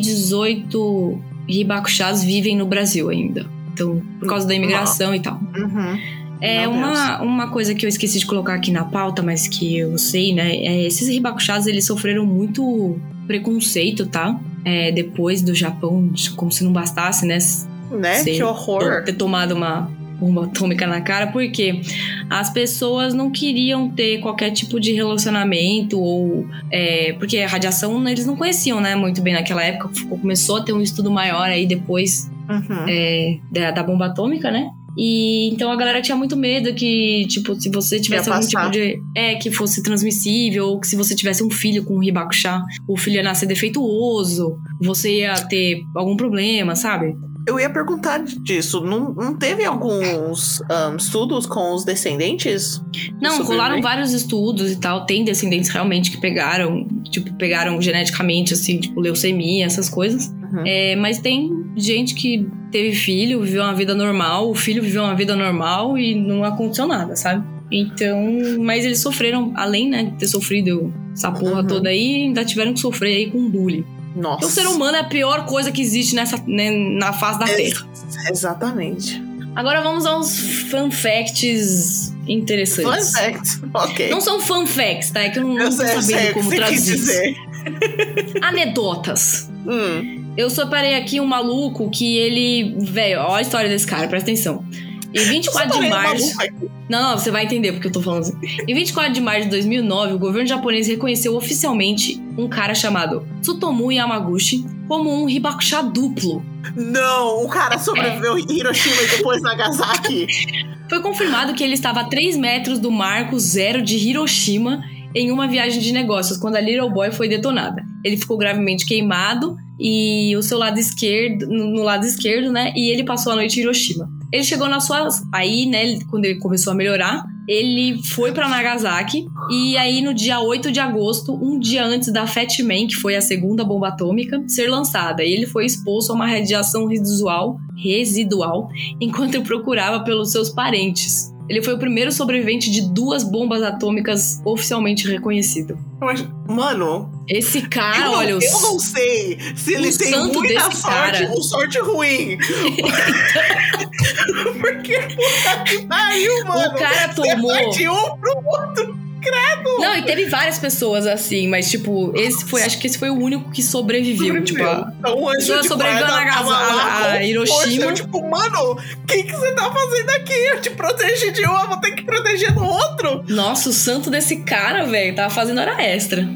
118 hibakushas vivem no Brasil ainda. Então, por causa da imigração e tal. Uhum. É uma, uma coisa que eu esqueci de colocar aqui na pauta, mas que eu sei, né? É, esses hibakushas, eles sofreram muito preconceito, tá? É, depois do Japão, como se não bastasse, né? Né? Sei. Que horror. ter tomado uma bomba atômica na cara, porque as pessoas não queriam ter qualquer tipo de relacionamento ou é, porque a radiação eles não conheciam, né, muito bem naquela época. Começou a ter um estudo maior aí depois Uhum. é, da, da bomba atômica, né? E então a galera tinha muito medo que, tipo, se você tivesse algum tipo de. É, que fosse transmissível, ou que se você tivesse um filho com um hibakusha, o filho ia nascer defeituoso, você ia ter algum problema, sabe? Eu ia perguntar disso. Não, não teve alguns ahn, estudos com os descendentes? Não, rolaram vários estudos e tal. Tem descendentes realmente que pegaram, tipo, pegaram geneticamente, assim, tipo, leucemia, essas coisas. Uhum. É, mas tem gente que teve filho, viveu uma vida normal, o filho viveu uma vida normal e não aconteceu nada, sabe? Então, mas eles sofreram, além, né, de ter sofrido essa porra Uhum. toda aí, ainda tiveram que sofrer aí com bullying. Nossa. Porque o ser humano é a pior coisa que existe nessa, né, na face da É. Terra. Exatamente. Agora vamos aos fun facts Fun interessantes. fact. Ok. Não são fun facts, tá? É que eu não, eu não tô sei, sei sabendo que como traduzir. dizer. Anedotas. Hum. Eu separei aqui um maluco que ele. Velho, olha a história desse cara, presta atenção. Em 24 de março. Não, não, você vai entender porque eu tô falando assim. Em 24 de março de 2009, o governo japonês reconheceu oficialmente um cara chamado Tsutomu Yamaguchi como um hibakusha duplo. Não, o cara sobreviveu em Hiroshima e depois Nagasaki. Foi confirmado que ele estava a 3 metros do marco zero de Hiroshima em uma viagem de negócios, quando a Little Boy foi detonada. Ele ficou gravemente queimado e o seu lado esquerdo, no lado esquerdo, né? E ele passou a noite em Hiroshima. Ele chegou na sua. Aí, né, quando ele começou a melhorar, ele foi pra Nagasaki. E aí, no dia 8 de agosto, um dia antes da Fat Man, que foi a segunda bomba atômica, ser lançada. Ele foi exposto a uma radiação residual, residual enquanto procurava pelos seus parentes. Ele foi o primeiro sobrevivente de duas bombas atômicas oficialmente reconhecido. Mas, mano, Esse cara, eu, não, olha, os... eu não sei se ele tem muita sorte cara. ou sorte ruim. Porque puta que pariu, mano. o cara Você tomou. vai de um pro outro. Credo. Não, e teve várias pessoas assim, mas tipo, esse foi, acho que esse foi o único que sobreviveu. Tipo, a- então, o anjo de sobreviveu guarda a a- Hiroshima. força, eu, tipo, mano, o que, que você tá fazendo aqui? Eu te protegi de um, eu vou ter que proteger do outro. nossa, o santo desse cara, velho, tava fazendo hora extra.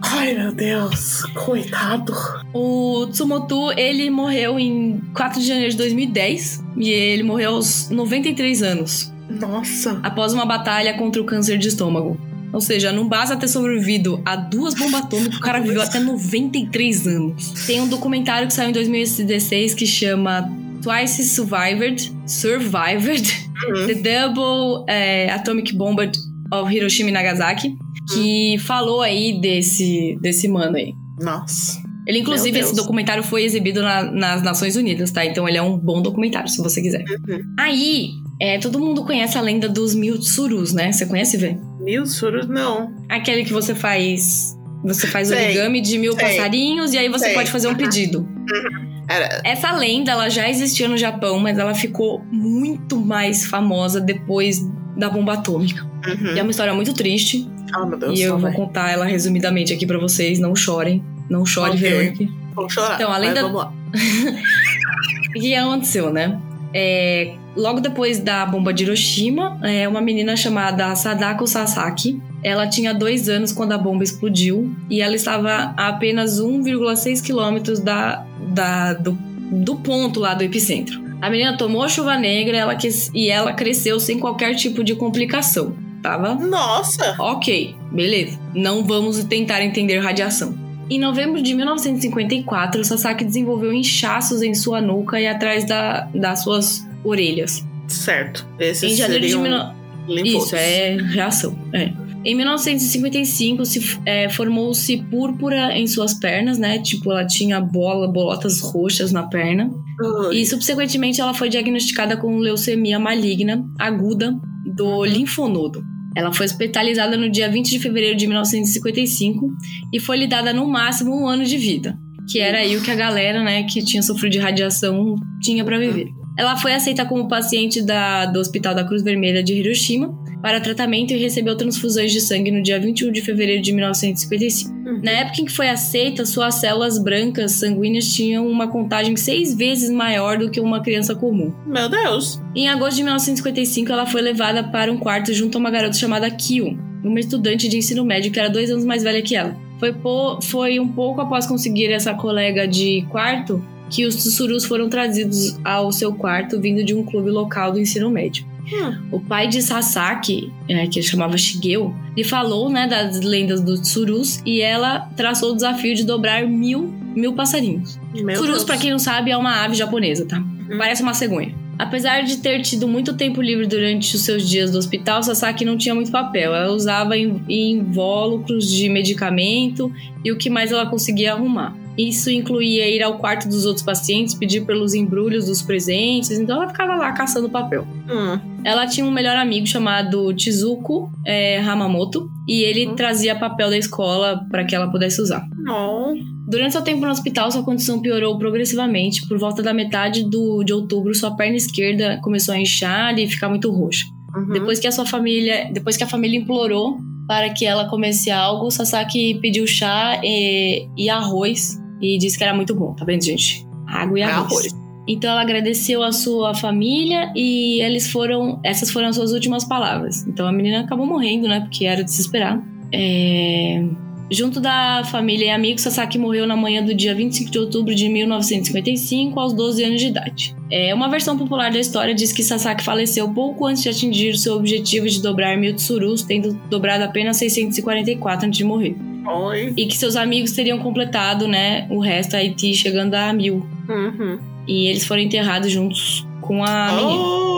Ai, meu Deus. Coitado. O Tsumoto, ele morreu em 4 de janeiro de 2010 e ele morreu aos 93 anos, Nossa. após uma batalha contra o câncer de estômago. Ou seja, não basta ter sobrevivido a duas bombas atômicas, o cara viveu até 93 anos. Tem um documentário que saiu em 2016 que chama Twice Survived, Survived, Uhum. The Double eh, Atomic Bomb of Hiroshima e Nagasaki, que falou aí desse, desse mano aí. Nossa. Ele, inclusive, esse documentário foi exibido na- nas Nações Unidas, tá? Então ele é um bom documentário, se você quiser. Uhum. Aí, é, todo mundo conhece a lenda dos mil tsurus, né? Você conhece, Vê? Mil surus, não. Aquele que você faz. Você faz Sei. origami de mil Sei. passarinhos e aí você Sei. pode fazer um pedido. Era. Essa lenda, ela já existia no Japão, mas ela ficou muito mais famosa depois da bomba atômica. Uhum. E é uma história muito triste. Ah, meu Deus. e eu vou vai. contar ela resumidamente aqui pra vocês. Não chorem. Não chore, Ok. Verônica. Vou chorar. Então, além da- Vamos lá. O que aconteceu, né? É, logo depois da bomba de Hiroshima, é, uma menina chamada Sadako Sasaki, ela tinha dois anos quando a bomba explodiu e ela estava a apenas 1,6 quilômetros da, da- do, do ponto lá do epicentro. A menina tomou chuva negra ela quis- e ela cresceu sem qualquer tipo de complicação. Tava Nossa. Ok, beleza. Não vamos tentar entender radiação. Em novembro de 1954, Sasaki desenvolveu inchaços em sua nuca e atrás da- das suas orelhas. Certo. Esses em janeiro de seriam 19... linfodos. Isso, é reação. É. Em 1955, se, é, formou-se púrpura em suas pernas, né? Tipo, ela tinha bola, bolotas roxas na perna. Ai. E subsequentemente ela foi diagnosticada com leucemia maligna aguda do linfonodo. Ela foi hospitalizada no dia 20 de fevereiro de 1955 e foi lhe dada no máximo um ano de vida, que era aí o que a galera, né, que tinha sofrido de radiação tinha para viver. Ela foi aceita como paciente da- do Hospital da Cruz Vermelha de Hiroshima para tratamento e recebeu transfusões de sangue no dia 21 de fevereiro de 1955. Uhum. Na época em que foi aceita, suas células brancas sanguíneas tinham uma contagem seis vezes maior do que uma criança comum. Meu Deus. Em agosto de 1955, ela foi levada para um quarto junto a uma garota chamada Kyo, uma estudante de ensino médio que era dois anos mais velha que ela. Foi, foi um pouco após conseguir essa colega de quarto que os tsurus foram trazidos ao seu quarto vindo de um clube local do ensino médio. Hum. O pai de Sasaki, é, que chamava Shigeo, lhe falou né, das lendas dos tsurus e ela traçou o desafio de dobrar mil, mil passarinhos. Meu Tsurus, pra quem não sabe, é uma ave japonesa, tá? Parece uma cegonha. Apesar de ter tido muito tempo livre durante os seus dias do hospital, Sasaki não tinha muito papel. Ela usava in- invólucros de medicamento e o que mais ela conseguia arrumar. Isso incluía ir ao quarto dos outros pacientes, pedir pelos embrulhos dos presentes, então ela ficava lá caçando papel. Hum. Ela tinha um melhor amigo chamado Chizuko é, Hamamoto e ele Uhum. trazia papel da escola para que ela pudesse usar. Durante seu tempo no hospital, sua condição piorou progressivamente. Por volta da metade do, de outubro, sua perna esquerda começou a inchar e ficar muito roxa. Uhum. Depois que a sua família, depois que a família implorou para que ela comesse algo, Sasaki pediu chá e, e arroz e disse que era muito bom, tá vendo, gente? Água e arroz. Então ela agradeceu a sua família e eles foram, essas foram as suas últimas palavras. Então a menina acabou morrendo, né? Porque era de se esperar. É, Junto da família e amigos, Sasaki morreu na manhã do dia 25 de outubro de 1955, aos 12 anos de idade. É, uma versão popular da história diz que Sasaki faleceu pouco antes de atingir o seu objetivo de dobrar mil tsurus, tendo dobrado apenas 644 antes de morrer. Oi. E que seus amigos teriam completado, né, o resto Haiti chegando a mil. Uhum. E eles foram enterrados juntos com a menina.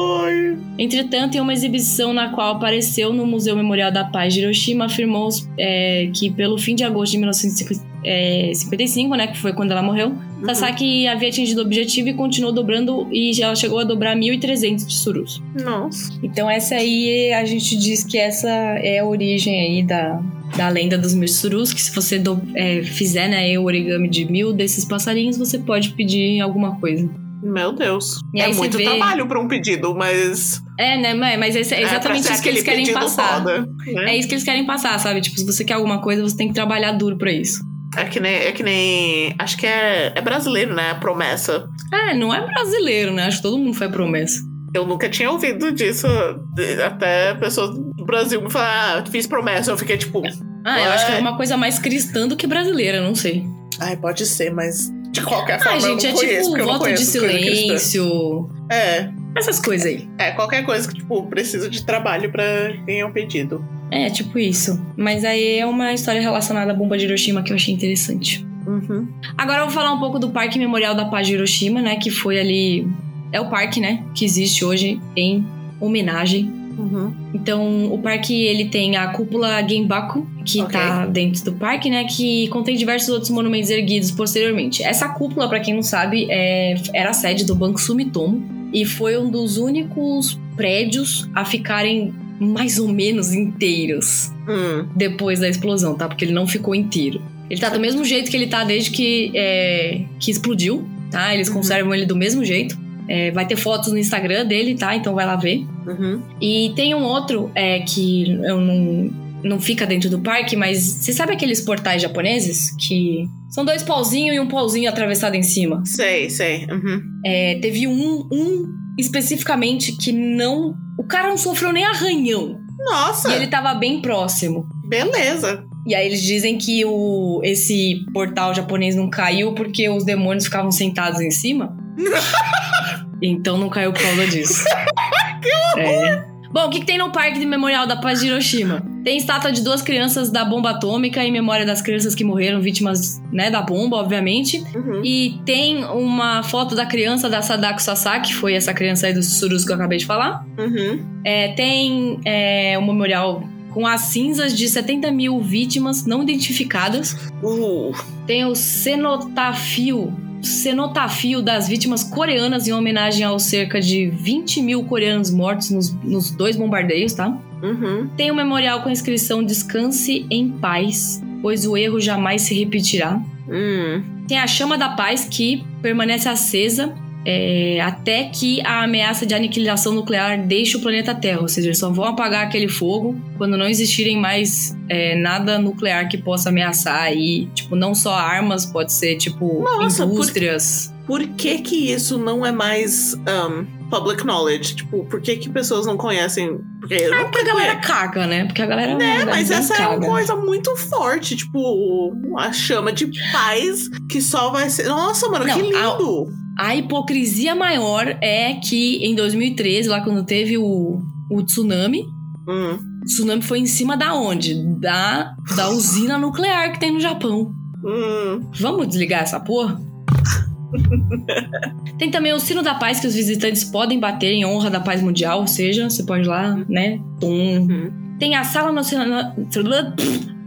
Entretanto, em uma exibição na qual apareceu no Museu Memorial da Paz de Hiroshima, afirmou é, que pelo fim de agosto de 1955, né, que foi quando ela morreu, Sasaki havia atingido o objetivo e continuou dobrando e já ela chegou a dobrar 1.300 de surus. Nossa. Então essa aí a gente diz que essa é a origem aí da, da lenda dos mil surus, que se você do- é, fizer né, o origami de mil desses passarinhos, você pode pedir alguma coisa. Meu Deus. E é muito vê- trabalho pra um pedido, mas. É, né, mas mas esse é exatamente ser isso que eles querem passar. Foda, né? É isso que eles querem passar, sabe? Tipo, se você quer alguma coisa, você tem que trabalhar duro pra isso. É que nem. É que nem acho que é, é brasileiro, né? A promessa. É, não é brasileiro, né? Acho que todo mundo foi promessa. Eu nunca tinha ouvido disso. de- Até pessoas do Brasil me falaram, ah, fiz promessa. Eu fiquei tipo. Ah, eu acho que é Ué. uma coisa mais cristã do que brasileira, não sei. Ai, pode ser, mas de qualquer Ah, forma. gente, eu é não conheço, tipo eu não voto de conheço coisa cristã. silêncio. É, Essas coisas aí. é, qualquer coisa que, tipo, precisa de trabalho pra ganhar um pedido. É, tipo isso. Mas aí é uma história relacionada à bomba de Hiroshima que eu achei interessante. Uhum. Agora eu vou falar um pouco do Parque Memorial da Paz de Hiroshima, né? Que foi ali. É o parque, né? Que existe hoje em homenagem. Uhum. Então, o parque ele tem a cúpula Genbaku, que Ok. tá dentro do parque, né? Que contém diversos outros monumentos erguidos posteriormente. Essa cúpula, pra quem não sabe, é- era a sede do Banco Sumitomo e foi um dos únicos prédios a ficarem mais ou menos inteiros Hum. depois da explosão, tá? Porque ele não ficou inteiro. Ele tá do mesmo jeito que ele tá desde que, é, que explodiu, tá? Eles Uhum. conservam ele do mesmo jeito. É, vai ter fotos no Instagram dele, tá? Então vai lá ver. Uhum. E tem um outro é, que eu não, não fica dentro do parque, mas você sabe aqueles portais japoneses que são dois pauzinhos e um pauzinho atravessado em cima? Sei, sei. Uhum. É, teve um, um especificamente que não. O cara não sofreu nem arranhão. Nossa, E ele tava bem próximo. beleza. E aí eles dizem que o, esse portal japonês não caiu porque os demônios ficavam sentados em cima. então não caiu por causa disso. É. Bom, o que, que tem no Parque de Memorial da Paz de Hiroshima? Tem estátua de duas crianças da bomba atômica em memória das crianças que morreram vítimas né, da bomba, obviamente. Uhum. E tem uma foto da criança da Sadako Sasaki, que foi essa criança aí dos Tsurus que eu acabei de falar. Uhum. É, tem é, um memorial com as cinzas de 70 mil vítimas não identificadas. Uh. Tem o cenotafio, cenotafio das vítimas coreanas em homenagem aos cerca de 20 mil coreanos mortos nos, nos dois bombardeios, tá? Uhum. Tem um memorial com a inscrição Descanse em paz, pois o erro jamais se repetirá. Hum. Tem a chama da paz que permanece acesa é, até que a ameaça de aniquilação nuclear deixe o planeta Terra. Ou seja, eles só vão apagar aquele fogo quando não existirem mais é, nada nuclear que possa ameaçar aí. Tipo, não só armas, pode ser tipo Nossa, por- indústrias. Por que que isso não é mais um, public knowledge? Tipo, por que que pessoas não conhecem? Porque É não porque a galera caga, né? Porque a galera. Né, mas essa é caga. uma coisa muito forte, tipo, a chama de paz que só vai ser. Nossa, mano, Não, que lindo! A hipocrisia maior é que em 2013, lá quando teve o, o tsunami, Hum. o tsunami foi em cima da onde? Da, da usina nuclear que tem no Japão. Hum. Vamos desligar essa porra? Tem também o sino da paz que os visitantes podem bater em honra da paz mundial, ou seja, você pode ir lá, né? Tum. Uhum. Tem a sala nacional.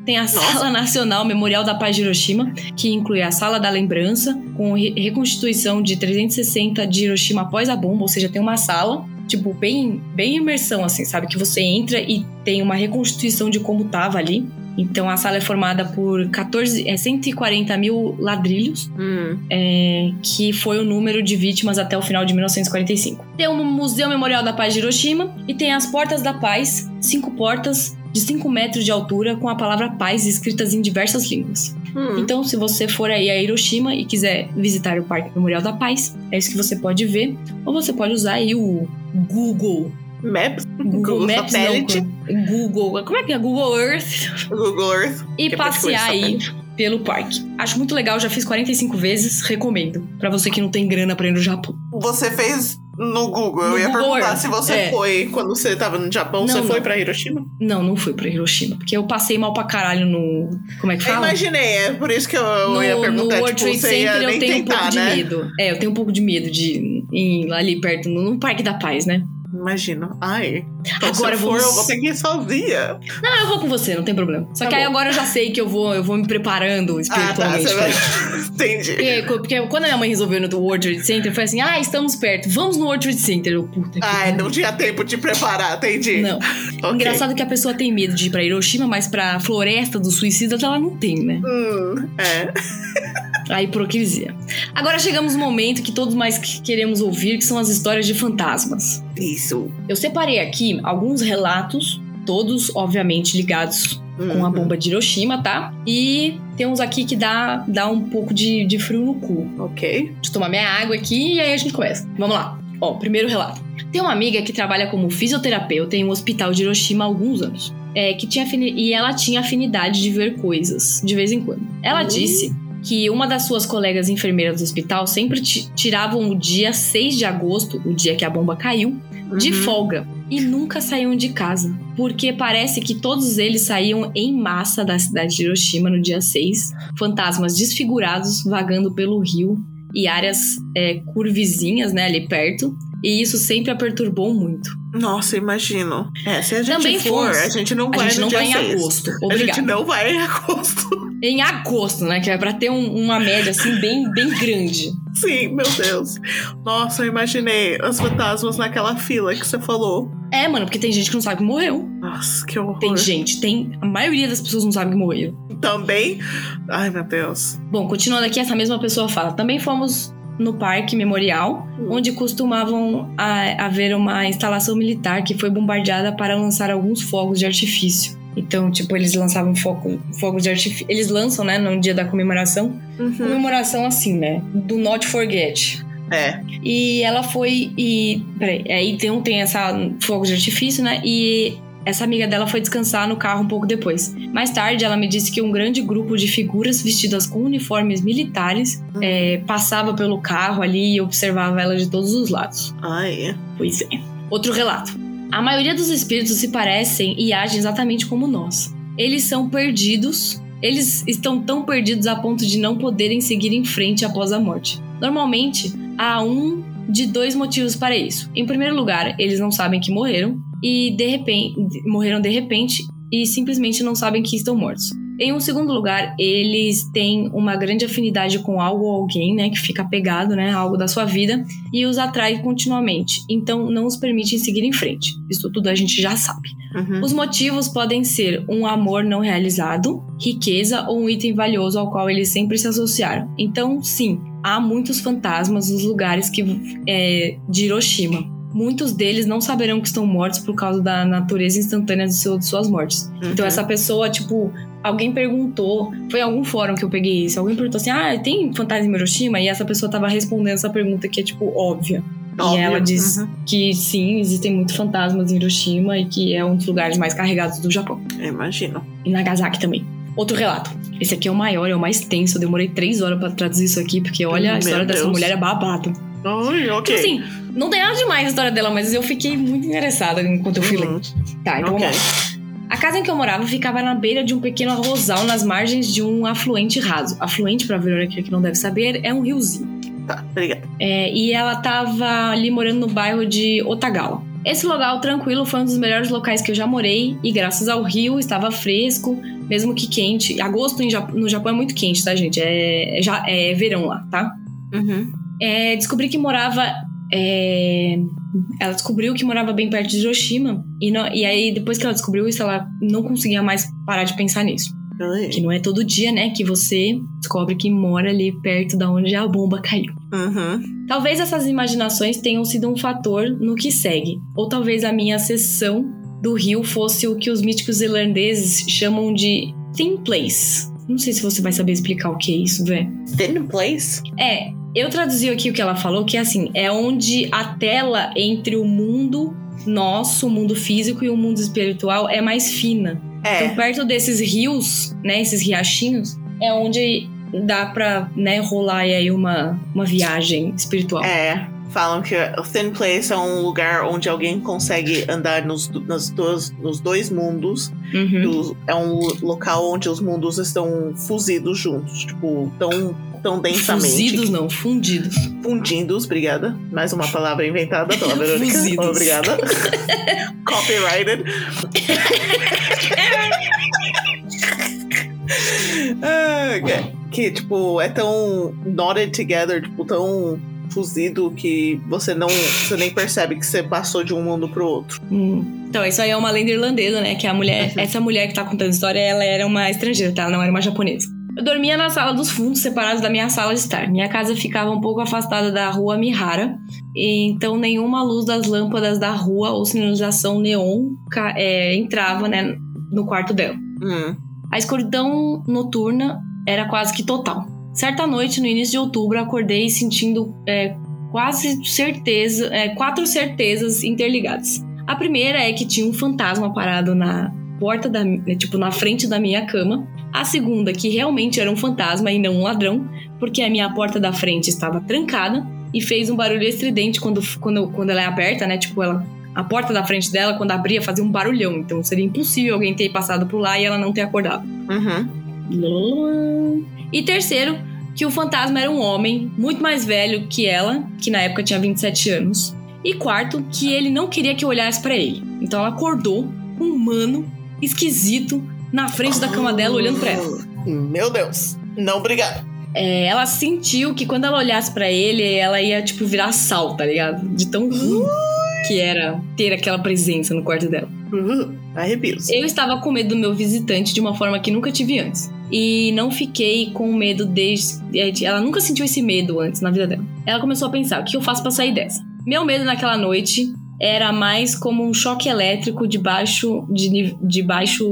Tem a Nossa. Sala Nacional Memorial da Paz de Hiroshima, que inclui a Sala da Lembrança, com re- reconstituição de 360 de Hiroshima após a bomba, ou seja, tem uma sala, tipo, bem, bem imersão, assim, sabe? Que você entra e tem uma reconstituição de como tava ali. Então a sala é formada por 14, é, 140 mil ladrilhos, Hum. é, que foi o número de vítimas até o final de 1945. Tem o Museu Memorial da Paz de Hiroshima e tem as Portas da Paz, cinco portas de 5 metros de altura com a palavra paz escritas em diversas línguas. Hum. Então, se você for aí a Hiroshima e quiser visitar o Parque Memorial da Paz, é isso que você pode ver. Ou você pode usar aí o Google. Maps, Google, Google Maps Satélite. não, Google, como é que é? Google Earth Google Earth. e que é passear aí pelo parque. Acho muito legal, já fiz 45 vezes, recomendo. Pra você que não tem grana pra ir no Japão. Você fez No Google. Eu No ia Google perguntar Earth, se você é. foi quando você tava no Japão. Não, você foi não. pra Hiroshima? Não, não fui pra Hiroshima. Porque eu passei mal pra caralho no. Como é que Eu fala? imaginei, é por isso que eu, eu no, ia no perguntar. World tipo, Trade Center eu tenho um tentar, pouco né? de medo. É, eu tenho um pouco de medo de ir ali perto, no, no Parque da Paz, né? Imagino. Ai. Então, Agora se eu for, vamos- eu vou ter que ir sozinha. Não, eu vou com você, não tem problema. Só Tá que aí bom. agora eu já sei que eu vou, eu vou me preparando Ah, tá. espiritualmente. Você pra vai... isso. Entendi. Porque, porque quando a minha mãe resolveu no World Trade Center, foi assim: ah, estamos perto, vamos no World Trade Center. Eu, puta que Ai, não tinha tempo de preparar, entendi. Não. Ok. Engraçado que a pessoa tem medo de ir pra Hiroshima, mas pra floresta dos suicidas ela não tem, né? Hum, é. A hipocrisia. Agora chegamos no momento que todos mais que- queremos ouvir, que são as histórias de fantasmas. Isso. Eu separei aqui alguns relatos, todos obviamente ligados com a Uhum. bomba de Hiroshima, tá? E tem uns aqui que dá, dá um pouco de, de frio no cu. Ok. Deixa eu tomar minha água aqui e aí a gente começa. Vamos lá. Ó, primeiro relato. Tem uma amiga que trabalha como fisioterapeuta em um hospital de Hiroshima há alguns anos. É, que tinha e ela tinha afinidade de ver coisas de vez em quando. Ela Uhum. disse que uma das suas colegas enfermeiras do hospital sempre ti- tiravam o dia 6 de agosto, o dia que a bomba caiu, de Uhum. folga e nunca saíam de casa, porque parece que todos eles saíam em massa da cidade de Hiroshima no dia 6, fantasmas desfigurados vagando pelo rio e áreas é, curvizinhas, né, ali perto. E isso sempre a perturbou muito. Nossa, imagino. É, se a gente Também for, fomos. a gente não A vai gente no não vai em 6. agosto. A gente Obrigada. não vai em agosto. Em agosto, né? Que é pra ter um- uma média assim bem, bem grande. Sim, meu Deus. Nossa, eu imaginei os fantasmas naquela fila que você falou. É, mano, porque tem gente que não sabe que morreu. Nossa, que horror. Tem gente, tem. A maioria das pessoas não sabe que morreram. Também. Ai, meu Deus. Bom, continuando aqui, essa mesma pessoa fala: também fomos no Parque Memorial, onde costumavam a- haver uma instalação militar que foi bombardeada para lançar alguns fogos de artifício. Então, tipo, eles lançavam fogo, fogos de artifício. Eles lançam, né, no dia da comemoração. Uhum. Comemoração assim, né? Do Not Forget. É. E ela foi e. Peraí, aí tem, um- tem essa fogo de artifício, né? E essa amiga dela foi descansar no carro um pouco depois. Mais tarde, ela me disse que um grande grupo de figuras vestidas com uniformes militares é, passava pelo carro ali e observava ela de todos os lados. Ai. Pois é. Outro relato. A maioria dos espíritos se parecem e agem exatamente como nós. Eles são perdidos. Eles estão tão perdidos a ponto de não poderem seguir em frente após a morte. Normalmente, há um de dois motivos para isso. Em primeiro lugar, eles não sabem que morreram e de repente morreram de repente e simplesmente não sabem que estão mortos. Em um segundo lugar, eles têm uma grande afinidade com algo ou alguém, né, que fica apegado, né, a algo da sua vida e os atrai continuamente. Então, não os permitem seguir em frente. Isso tudo a gente já sabe. Uhum. Os motivos podem ser um amor não realizado, riqueza ou um item valioso ao qual eles sempre se associaram. Então, sim, há muitos fantasmas nos lugares que, é, de Hiroshima. Muitos deles não saberão que estão mortos por causa da natureza instantânea de, seu- de suas mortes. Então, Uhum. essa pessoa, tipo, alguém perguntou, foi em algum fórum que eu peguei isso, alguém perguntou assim: ah, tem fantasma em Hiroshima? E essa pessoa tava respondendo essa pergunta que é, tipo, óbvia. Óbvio. E ela diz Uhum. que sim, existem muitos fantasmas em Hiroshima e que é um dos lugares mais carregados do Japão. Imagino. E Nagasaki também. Outro relato. Esse aqui é o maior, é o mais tenso. Eu demorei três horas pra traduzir isso aqui, porque olha, Meu a história dessa Deus. mulher é babado. Ai, ok. Tipo assim, não tem nada demais a história dela, mas eu fiquei muito interessada enquanto eu fui Uhum. lendo. Tá, então Ok. vamos lá. A casa em que eu morava ficava na beira de um pequeno arrozal nas margens de um afluente raso. Afluente, pra Verônica que não deve saber, é um riozinho. Tá, obrigada. É, e ela tava ali morando no bairro de Otagawa. Esse lugar tranquilo foi um dos melhores locais que eu já morei e graças ao rio estava fresco, mesmo que quente. Agosto no Japão é muito quente, tá, gente? É, é já, é verão lá, tá? Uhum. É, descobri que morava. é, ela descobriu que morava bem perto de Hiroshima. E, não- e aí, depois que ela descobriu isso, ela não conseguia mais parar de pensar nisso. Que não é todo dia, né, que você descobre que mora ali perto da onde a bomba caiu. Uhum. Talvez essas imaginações tenham sido um fator no que segue, ou talvez a minha sessão do rio fosse o que os míticos irlandeses chamam de thin place. Não sei se você vai saber explicar o que é isso, Vé. Thin place? É, eu traduzi aqui o que ela falou, que é assim, é onde a tela entre o mundo nosso, o mundo físico e o mundo espiritual é mais fina. Então, É. perto desses rios, né, esses riachinhos, é onde dá pra, né, rolar aí uma, uma viagem espiritual. É. falam que o Thin Place é um lugar onde alguém consegue andar nos, nas duas, nos dois mundos. Uhum. É um local onde os mundos estão fuzidos juntos, tipo, tão, tão densamente. Fuzidos não, fundidos. Fundidos, obrigada. Mais uma palavra inventada pela Verônica. Fuzidos. Obrigada. Copyrighted. Ah, que, que, tipo, é tão knotted together, tipo, tão fuzido que você não. Você nem percebe que você passou de um mundo pro outro. Hum. Então, isso aí é uma lenda irlandesa, né? Que a mulher, Uhum. essa mulher que tá contando a história, ela era uma estrangeira, tá? Ela não era uma japonesa. Eu dormia na sala dos fundos, separados da minha sala de estar. Minha casa ficava um pouco afastada da rua Mihara, e então nenhuma luz das lâmpadas da rua ou sinalização neon é, entrava, né, no quarto dela. Hum. A escuridão noturna era quase que total. Certa noite, no início de outubro, acordei sentindo é, quase certeza, é, quatro certezas interligadas. A primeira é que tinha um fantasma parado na porta da, tipo, na frente da minha cama. A segunda, que realmente era um fantasma e não um ladrão, porque a minha porta da frente estava trancada e fez um barulho estridente quando, quando, quando ela é aberta, né? Tipo, ela, a porta da frente dela, quando abria, fazia um barulhão. Então seria impossível alguém ter passado por lá e ela não ter acordado. Uhum. E terceiro, que o fantasma era um homem muito mais velho que ela, que na época tinha 27 anos. E quarto, que ele não queria que eu olhasse pra ele. Então ela acordou com um mano esquisito na frente da cama dela olhando pra ela. Meu Deus. Não, obrigado. É, ela sentiu que quando ela olhasse pra ele, ela ia tipo virar sal, tá ligado? De tão ruim que era ter aquela presença no quarto dela. Uhum. Arrepios. Eu estava com medo do meu visitante de uma forma que nunca tive antes. E não fiquei com medo desde. Ela nunca sentiu esse medo antes na vida dela. Ela começou a pensar: o que eu faço pra sair dessa? Meu medo naquela noite era mais como um choque elétrico de baixo, de, de baixo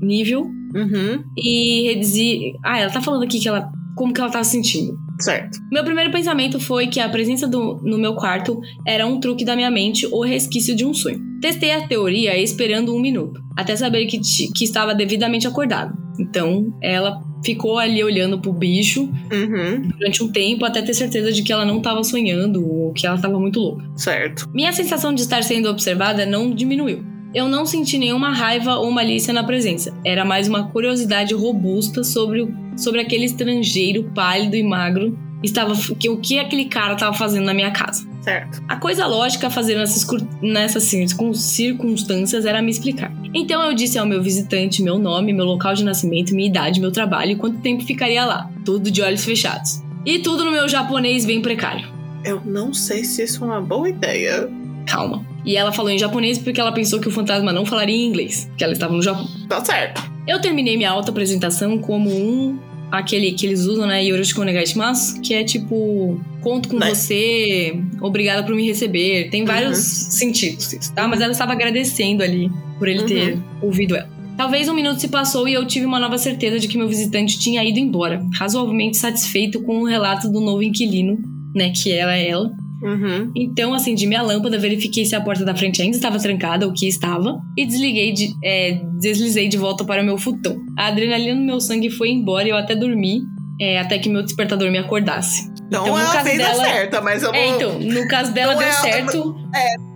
nível. Uhum. E reduzir. Ah, ela tá falando aqui que ela. Como que ela tava se sentindo. Certo. Meu primeiro pensamento foi que a presença do, no meu quarto era um truque da minha mente ou resquício de um sonho. Testei a teoria esperando um minuto, até saber que, que estava devidamente acordado. Então, ela ficou ali olhando pro bicho Uhum. durante um tempo até ter certeza de que ela não estava sonhando ou que ela estava muito louca. Certo. Minha sensação de estar sendo observada não diminuiu. Eu não senti nenhuma raiva ou malícia na presença. Era mais uma curiosidade robusta sobre, o- sobre aquele estrangeiro pálido e magro estava que o que aquele cara estava fazendo na minha casa. Certo. A coisa lógica a fazer nessas, nessas circun- circunstâncias era me explicar. Então eu disse ao meu visitante meu nome, meu local de nascimento, minha idade, meu trabalho e quanto tempo ficaria lá. Tudo de olhos fechados. E tudo no meu japonês bem precário. Eu não sei se isso é uma boa ideia. Calma. E ela falou em japonês porque ela pensou que o fantasma não falaria em inglês, que ela estava no Japão. Tá certo. Eu terminei minha auto-apresentação como um. Aquele que eles usam, né? Yoroshiku onegai shimasu, que é tipo, conto com você, obrigada por me receber. Tem vários sentidos, isso, tá? Mas ela estava agradecendo ali por ele ter ouvido ela. Talvez um minuto se passou e eu tive uma nova certeza de que meu visitante tinha ido embora, razoavelmente satisfeito com o relato do novo inquilino, né? Que ela é ela. Uhum. Então, acendi minha lâmpada, verifiquei se a porta da frente ainda estava trancada, o que estava, e desliguei de, é, deslizei de volta para o meu futão. A adrenalina no meu sangue foi embora e eu até dormi, é, até que meu despertador me acordasse. Então, Então, no ela caso fez a dela- certa, mas eu não. É, então, no caso dela Não deu é- certo.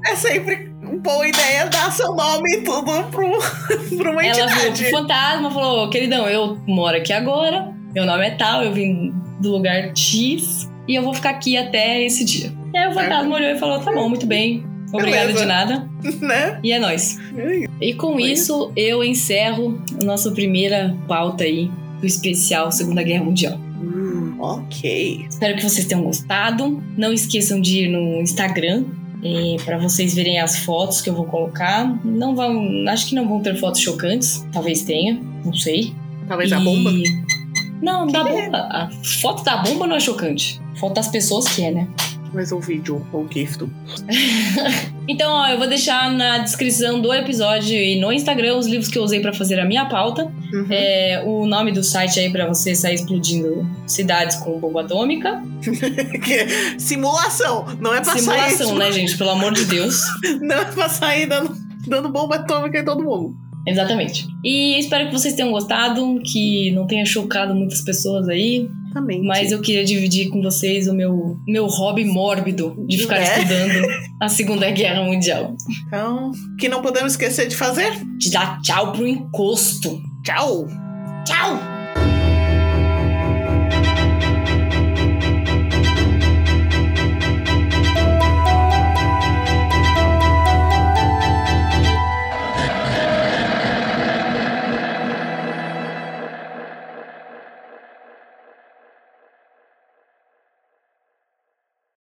É sempre boa ideia dar seu nome e tudo pro, pra uma Ela viu entidade. o fantasma, falou: queridão, eu moro aqui agora, meu nome é tal, eu vim do lugar X e eu vou ficar aqui até esse dia. E aí o fantasma olhou e falou: tá bom, muito bem, obrigada Beleza. de nada. né? E é nóis. E com Foi isso, eu encerro a nossa primeira pauta aí do especial Segunda Guerra Mundial. Hum, ok. Espero que vocês tenham gostado. Não esqueçam de ir no Instagram para vocês verem as fotos que eu vou colocar. Não vão, acho que não vão ter fotos chocantes. Talvez tenha, não sei. Talvez a E- bomba. Não, da Que é? bomba. A foto da bomba não é chocante. Foto das pessoas que é, né? Mas o vídeo, o GIF do. Então, ó, eu vou deixar na descrição do episódio e no Instagram os livros que eu usei para fazer a minha pauta. Uhum. É, o nome do site aí pra você sair explodindo cidades com bomba atômica. Simulação. Não é pra Simulação, sair. né, gente? Pelo amor de Deus. Não é pra sair dando, dando bomba atômica em todo mundo. Exatamente. E espero que vocês tenham gostado, que não tenha chocado muitas pessoas aí. Também. Mas eu queria dividir com vocês o meu, meu hobby mórbido de ficar É? estudando a Segunda Guerra Mundial. Então, que não podemos esquecer de fazer. De dar tchau pro encosto. Tchau! Tchau!